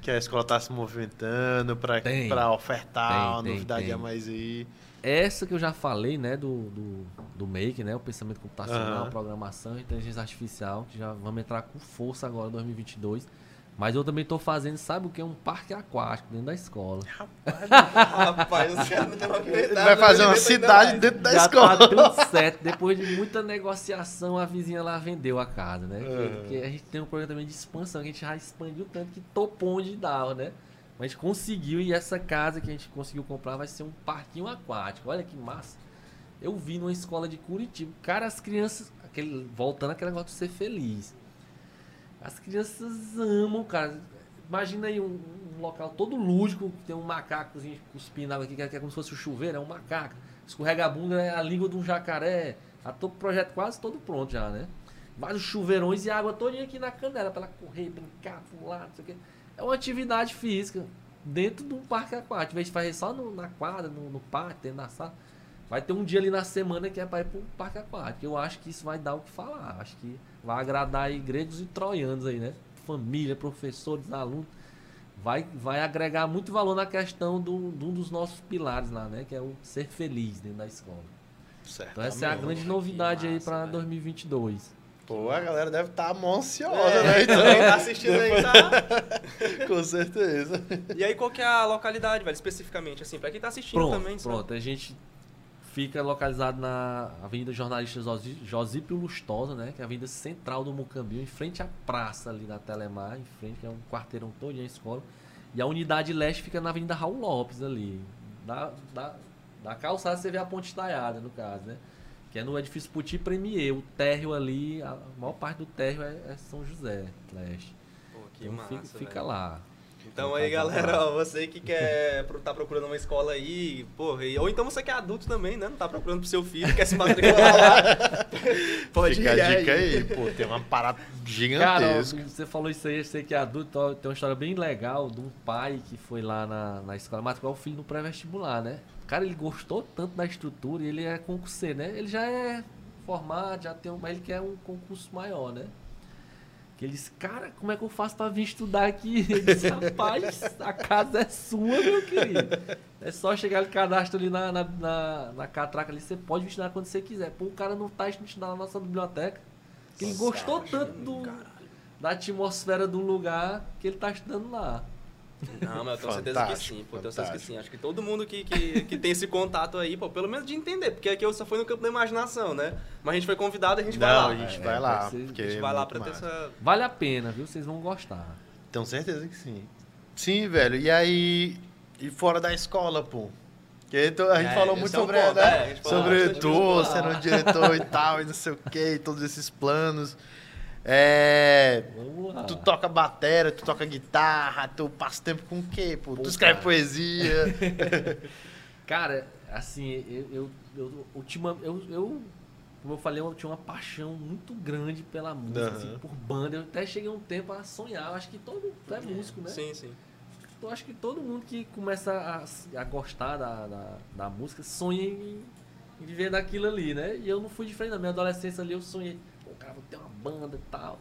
que a escola está se movimentando para ofertar tem, uma tem, novidade tem. a mais aí? Essa que eu já falei, né, do, do, do Make, né, o pensamento computacional, uhum. programação, inteligência artificial, que já vamos entrar com força agora em 2022. Mas eu também estou fazendo, sabe o que? Um parque aquático dentro da escola. Rapaz, os caras não Ele vai fazer uma cidade dentro da Já escola. Tá tudo certo. Depois de muita negociação, a vizinha lá vendeu a casa, né? Uhum. Porque a gente tem um programa também de expansão, que a gente já expandiu tanto que topou onde dava, né? Mas a gente conseguiu e essa casa que a gente conseguiu comprar vai ser um parquinho aquático. Olha que massa. Eu vi numa escola de Curitiba. Cara, as crianças, aquele, voltando aquele negócio de ser feliz. As crianças amam, cara. Imagina aí um, um local todo lúdico, que tem um macacozinho cuspindo água aqui, que é, como se fosse o um chuveiro, é um macaco. Escorrega a bunda, é a língua de um jacaré. A todo projeto quase todo pronto já, né? Vários chuveirões e água toda aqui na canela para ela correr, brincar, pular, não sei o quê. É uma atividade física dentro de um parque aquático. Em vez de fazer só no, na quadra, no, no parque, dentro da sala. Vai ter um dia ali na semana que é para ir para o parque aquático. Eu acho que isso vai dar o que falar. Acho que vai agradar aí gregos e troianos aí, né? Família, professores, alunos. Vai, vai agregar muito valor na questão do, de um dos nossos pilares lá, né? Que é o ser feliz dentro da escola. Certo. Então essa é a grande novidade aí para 2022. Pô, a galera deve estar tá ansiosa, É, né? (laughs) então, quem tá assistindo aí tá. (laughs) Com certeza. E aí, qual que é a localidade, velho, especificamente, assim, pra quem tá assistindo Pronto, também, sabe? pronto. A gente fica localizado na Avenida Jornalista Josípio Lustosa, né? Que é a avenida central do Mucambio, em frente à praça ali da Telemar, em frente, que é um quarteirão todo a escola. E a unidade leste fica na Avenida Raul Lopes ali. Da, da, da calçada você vê a ponte estaiada, no caso, né? Que é no edifício Puti Premier. O térreo ali, a maior parte do térreo é, é São José, leste. Pô, que Então massa, fica, fica lá. Então Fica aí, galera, ó, você que quer tá procurando uma escola aí, porra, e- ou então você que é adulto também, né? Não tá procurando pro seu filho, quer se matricular lá. (laughs) Pode Fica ir a dica aí. Pô, tem uma parada Cara, gigantesca. você falou isso aí, eu sei que é adulto, ó, tem uma história bem legal de um pai que foi lá na, na escola matricular o filho no pré-vestibular, né? Cara, ele gostou tanto da estrutura e ele é concurseiro, né? Ele já é formado, já tem um, mas ele quer um concurso maior, né? Que ele disse, cara, como é que eu faço pra vir estudar aqui? (laughs) Ele disse, rapaz, a casa é sua, meu querido. É só chegar no cadastro ali na, na, na, na catraca ali, você pode vir estudar quando você quiser. Pô, o cara não tá estudando na nossa biblioteca. Ele gostou tanto do, da atmosfera do lugar que ele tá estudando lá. Não, mas eu tenho certeza que sim, pô, tenho certeza que sim. Acho que todo mundo que, que, que tem esse contato aí, pô, pelo menos de entender, porque aqui eu só fui no campo da imaginação, né? Mas a gente foi convidado, a gente vai Não, lá. a gente É, vai lá. A gente é vai lá muito pra ter essa... Vale a pena, viu? Vocês vão gostar. Tenho certeza que sim. Sim, velho. E aí. E fora da escola, pô? Que a gente É, falou muito é um sobre, ponto, né? é, sobre disso. sendo um diretor e tal, e não sei o que, e todos esses planos. É. Vamos lá. Tu toca bateria, tu toca guitarra, tu passa tempo com o quê, pô? Pô, tu escreve cara. poesia. (laughs) Cara, assim, eu, eu, eu, ultima, eu, eu, como eu falei, eu tinha uma paixão muito grande pela música, Aham. assim, por banda. Eu até cheguei um tempo a sonhar. Eu acho que todo tu é músico, né? Sim, sim. Eu acho que todo mundo que começa a, a gostar da, da, da música sonha em, em viver daquilo ali, né? E eu não fui diferente. Na minha adolescência ali eu sonhei, pô, cara, vou ter uma banda e tal.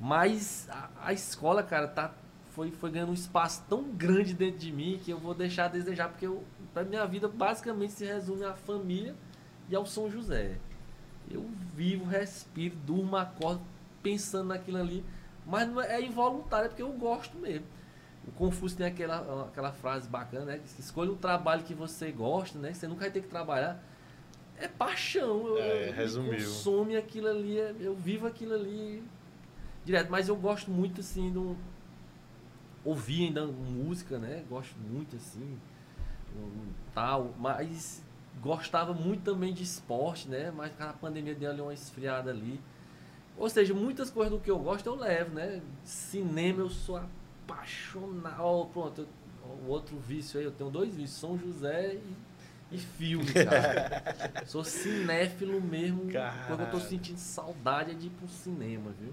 Mas a, a escola, cara, tá, foi, foi ganhando um espaço tão grande dentro de mim que eu vou deixar a desejar, porque eu, pra minha vida basicamente se resume à família e ao São José. Eu vivo, respiro, durmo, acordo pensando naquilo ali, mas não é, é involuntário, é porque eu gosto mesmo. O Confúcio tem aquela, aquela frase bacana, né? Escolha um trabalho que você gosta, né? Você nunca vai ter que trabalhar. É paixão. Eu, É, eu- resumiu. Me consome aquilo ali, é- eu vivo aquilo ali direto. Mas eu gosto muito, assim, do... Ouvir ainda música, né? Gosto muito, assim, um, tal. Mas gostava muito também de esporte, né? Mas a pandemia deu ali uma esfriada ali. Ou seja, muitas coisas do que eu gosto eu levo, né? Cinema eu sou apaixonado. Pronto, eu- o outro vício aí, eu tenho dois vícios, São José e, e filme, cara. sou cinéfilo mesmo. Quando eu tô sentindo saudade é de ir pro cinema, viu?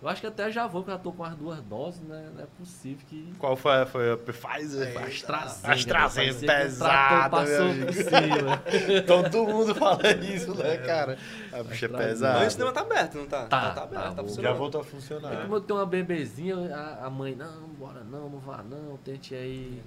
Eu acho que até já vou, porque eu já tô com as duas doses, né? Não é possível que. Qual foi, foi a Pfizer? Foi a AstraZeneca. AstraZeneca, parecia que um trator pesada, cima. (laughs) Todo mundo fala isso, né, cara? A bicha é AstraZeneca. pesada. Mas o cinema tá aberto, não tá? Tá, tá aberto, tá, tá funcionando. Já voltou a É funcionar. como eu tenho uma bebezinha, a, a mãe, não, bora não, não vá não, tente aí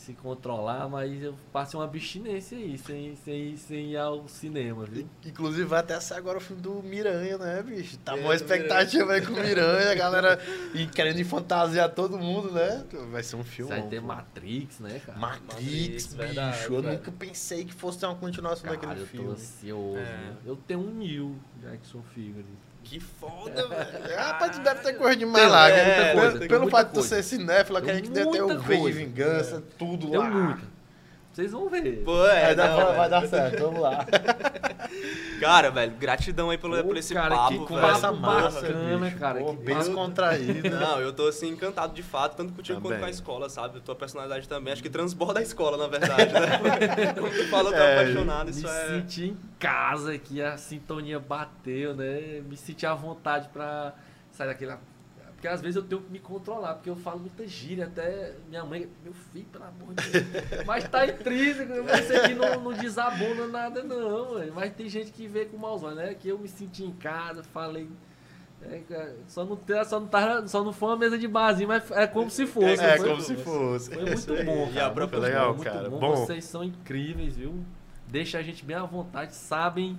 se controlar, mas eu passei uma abstinência aí, sem, sem, sem ir ao cinema, viu? Inclusive vai até sair agora o filme do Miranha, né, bicho? Tá É, do expectativa aí com o Miranha, a galera (laughs) e querendo fantasiar todo mundo, né? Vai ser um filme. Vai ter Matrix, né, cara? Matrix, Matrix, bicho. verdade, eu velho. nunca pensei que fosse ter uma continuação Cara, daquele eu tô filme. ansioso. É. né? Eu tenho um Neil Jackson Figure. Que foda, velho. Ah, mas tu deve ter coisa demais Tem, lá. é, muita Pelo- coisa, tem fato de tu coisa. ser cinéfilo, eu Tem quero que deve ter o V de coisa. Vingança, tudo Deu lá. muita. Vocês vão ver. Pô, é, Vai, dar, não, vai, velho. vai dar certo, vamos lá. (laughs) Cara, velho, gratidão aí pelo, Pô, por esse cara, papo, que velho. Conversa Papo massa, bacana, bicho. cara, Pô, que bem descontraído. Não, eu tô assim encantado de fato, tanto contigo quanto Também. com a escola, sabe? A tua personalidade também, acho que transborda a escola, na verdade, né? (laughs) Como tu falou, tá É, apaixonado, isso me é. senti em casa aqui, a sintonia bateu, né? Me senti à vontade pra sair daquela. Porque às vezes eu tenho que me controlar, porque eu falo muita gíria, até minha mãe, meu filho, pelo amor de Deus. (laughs) Mas tá intrínseco, você aqui não, não desabona nada, não. Mas tem gente que vê com maus olhos, né? Que eu me senti em casa, falei. é, cara, só, não, tem- só, não tá, só não foi uma mesa de barzinho, mas é como se fosse. É, foi- como se fosse. foi muito bom, E cara. a própria- muito legal, bom, muito cara. bom. Bom. Vocês são incríveis, viu? Deixa a gente bem à vontade, sabem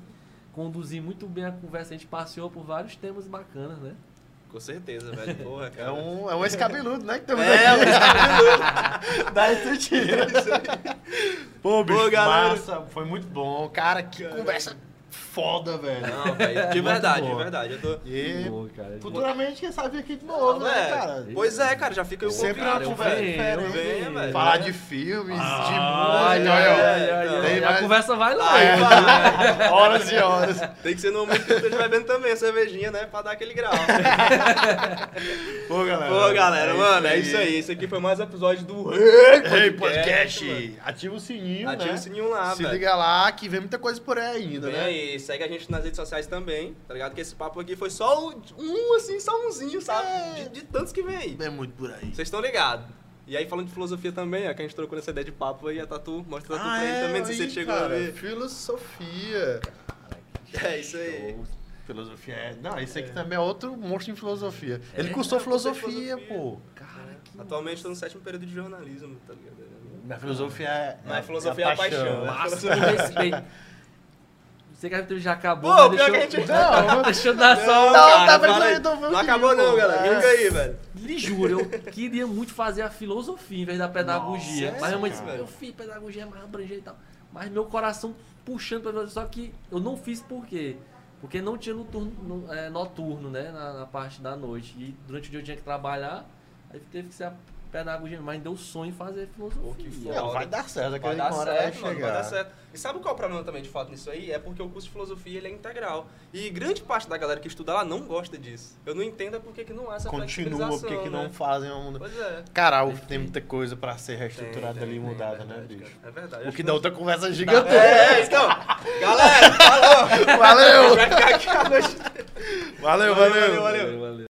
conduzir muito bem a conversa. A gente passeou por vários temas bacanas, né? Com certeza, velho. Porra, É cara. um, é um escabeludo, né? Que temos É, aqui. mas Da estrutura. Pô, bicho, Pô, galera. massa. Foi muito bom. Cara, que conversa foda, velho. Não, velho. De (laughs) verdade, de verdade. Eu tô. E Boa, cara. futuramente, quem sabe aqui de novo, né, É, cara? Pois é, cara, já fica aí o Sempre é uma conversa diferente. venho, velho. Falar de filmes, de Ai, música. A conversa vai lá. Aí, vai. (laughs) Horas e horas. Tem que ser no momento que eu esteja bebendo também a cervejinha, né? Pra dar aquele grau. (laughs) Pô, galera. Pô, galera, é mano, é isso aí. Esse aqui foi mais um episódio do Ei, mano. podcast. Ativa o sininho, Ativa né? o sininho lá, Se velho. liga lá que vem muita coisa por aí ainda, né? aí, segue a gente nas redes sociais também, tá ligado? Que esse papo aqui foi só um, assim, só umzinho, sabe? É. De, de tantos que vem aí. É muito por aí. Vocês estão ligados. E aí, falando de filosofia também, ó, que a gente trocou nessa ideia de papo aí, a Tatu, mostra a Tatu pra ele também, se ele chegou Ah, é, cara, a ver. Filosofia. É isso aí. Filosofia é. Não, esse aqui também é outro monstro em filosofia. Ele É? cursou É, cursou filosofia, filosofia. pô. Cara, que Atualmente tô no sétimo período de jornalismo, tá ligado? Minha filosofia é. Mas filosofia é a paixão, né? massa. (laughs) Sei que a já acabou, Pô, mas deixa, que a gente- eu, (laughs) Não, (laughs) deixa eu dar só um... Não, cara, tá Não acabou não, galera. É. Fica aí, velho. Lhe juro, eu queria muito fazer a filosofia em vez da pedagogia. Nossa, mas minha mãe disse, cara. meu filho, pedagogia é mais abrangente e tal. Mas meu coração puxando pra. Só que eu não fiz por quê? Porque não tinha noturno, no- é, noturno né? Na, na parte da noite. E durante o dia eu tinha que trabalhar. Aí teve que ser a pedagogia. Mas deu sonho em fazer filosofia. Pô. Não, vai dar certo, Vai dar uma certo, vai mano, chegar. vai dar certo. E sabe qual é o problema também de fato nisso aí? É porque o curso de filosofia ele é integral. E grande parte da galera que estuda lá não gosta disso. Eu não entendo é por que que não há essa Continua, porque que não né? fazem um. Pois é. Cara, o- tem muita coisa pra ser Tem, reestruturada tem, ali e tem, mudada, é né, verdade, bicho? cara, É verdade. O que dá outra conversa gigante. É, é, então. Galera, falou! (laughs) Valeu! vai ficar aqui a noite. Valeu, Valeu, valeu. valeu, valeu. valeu.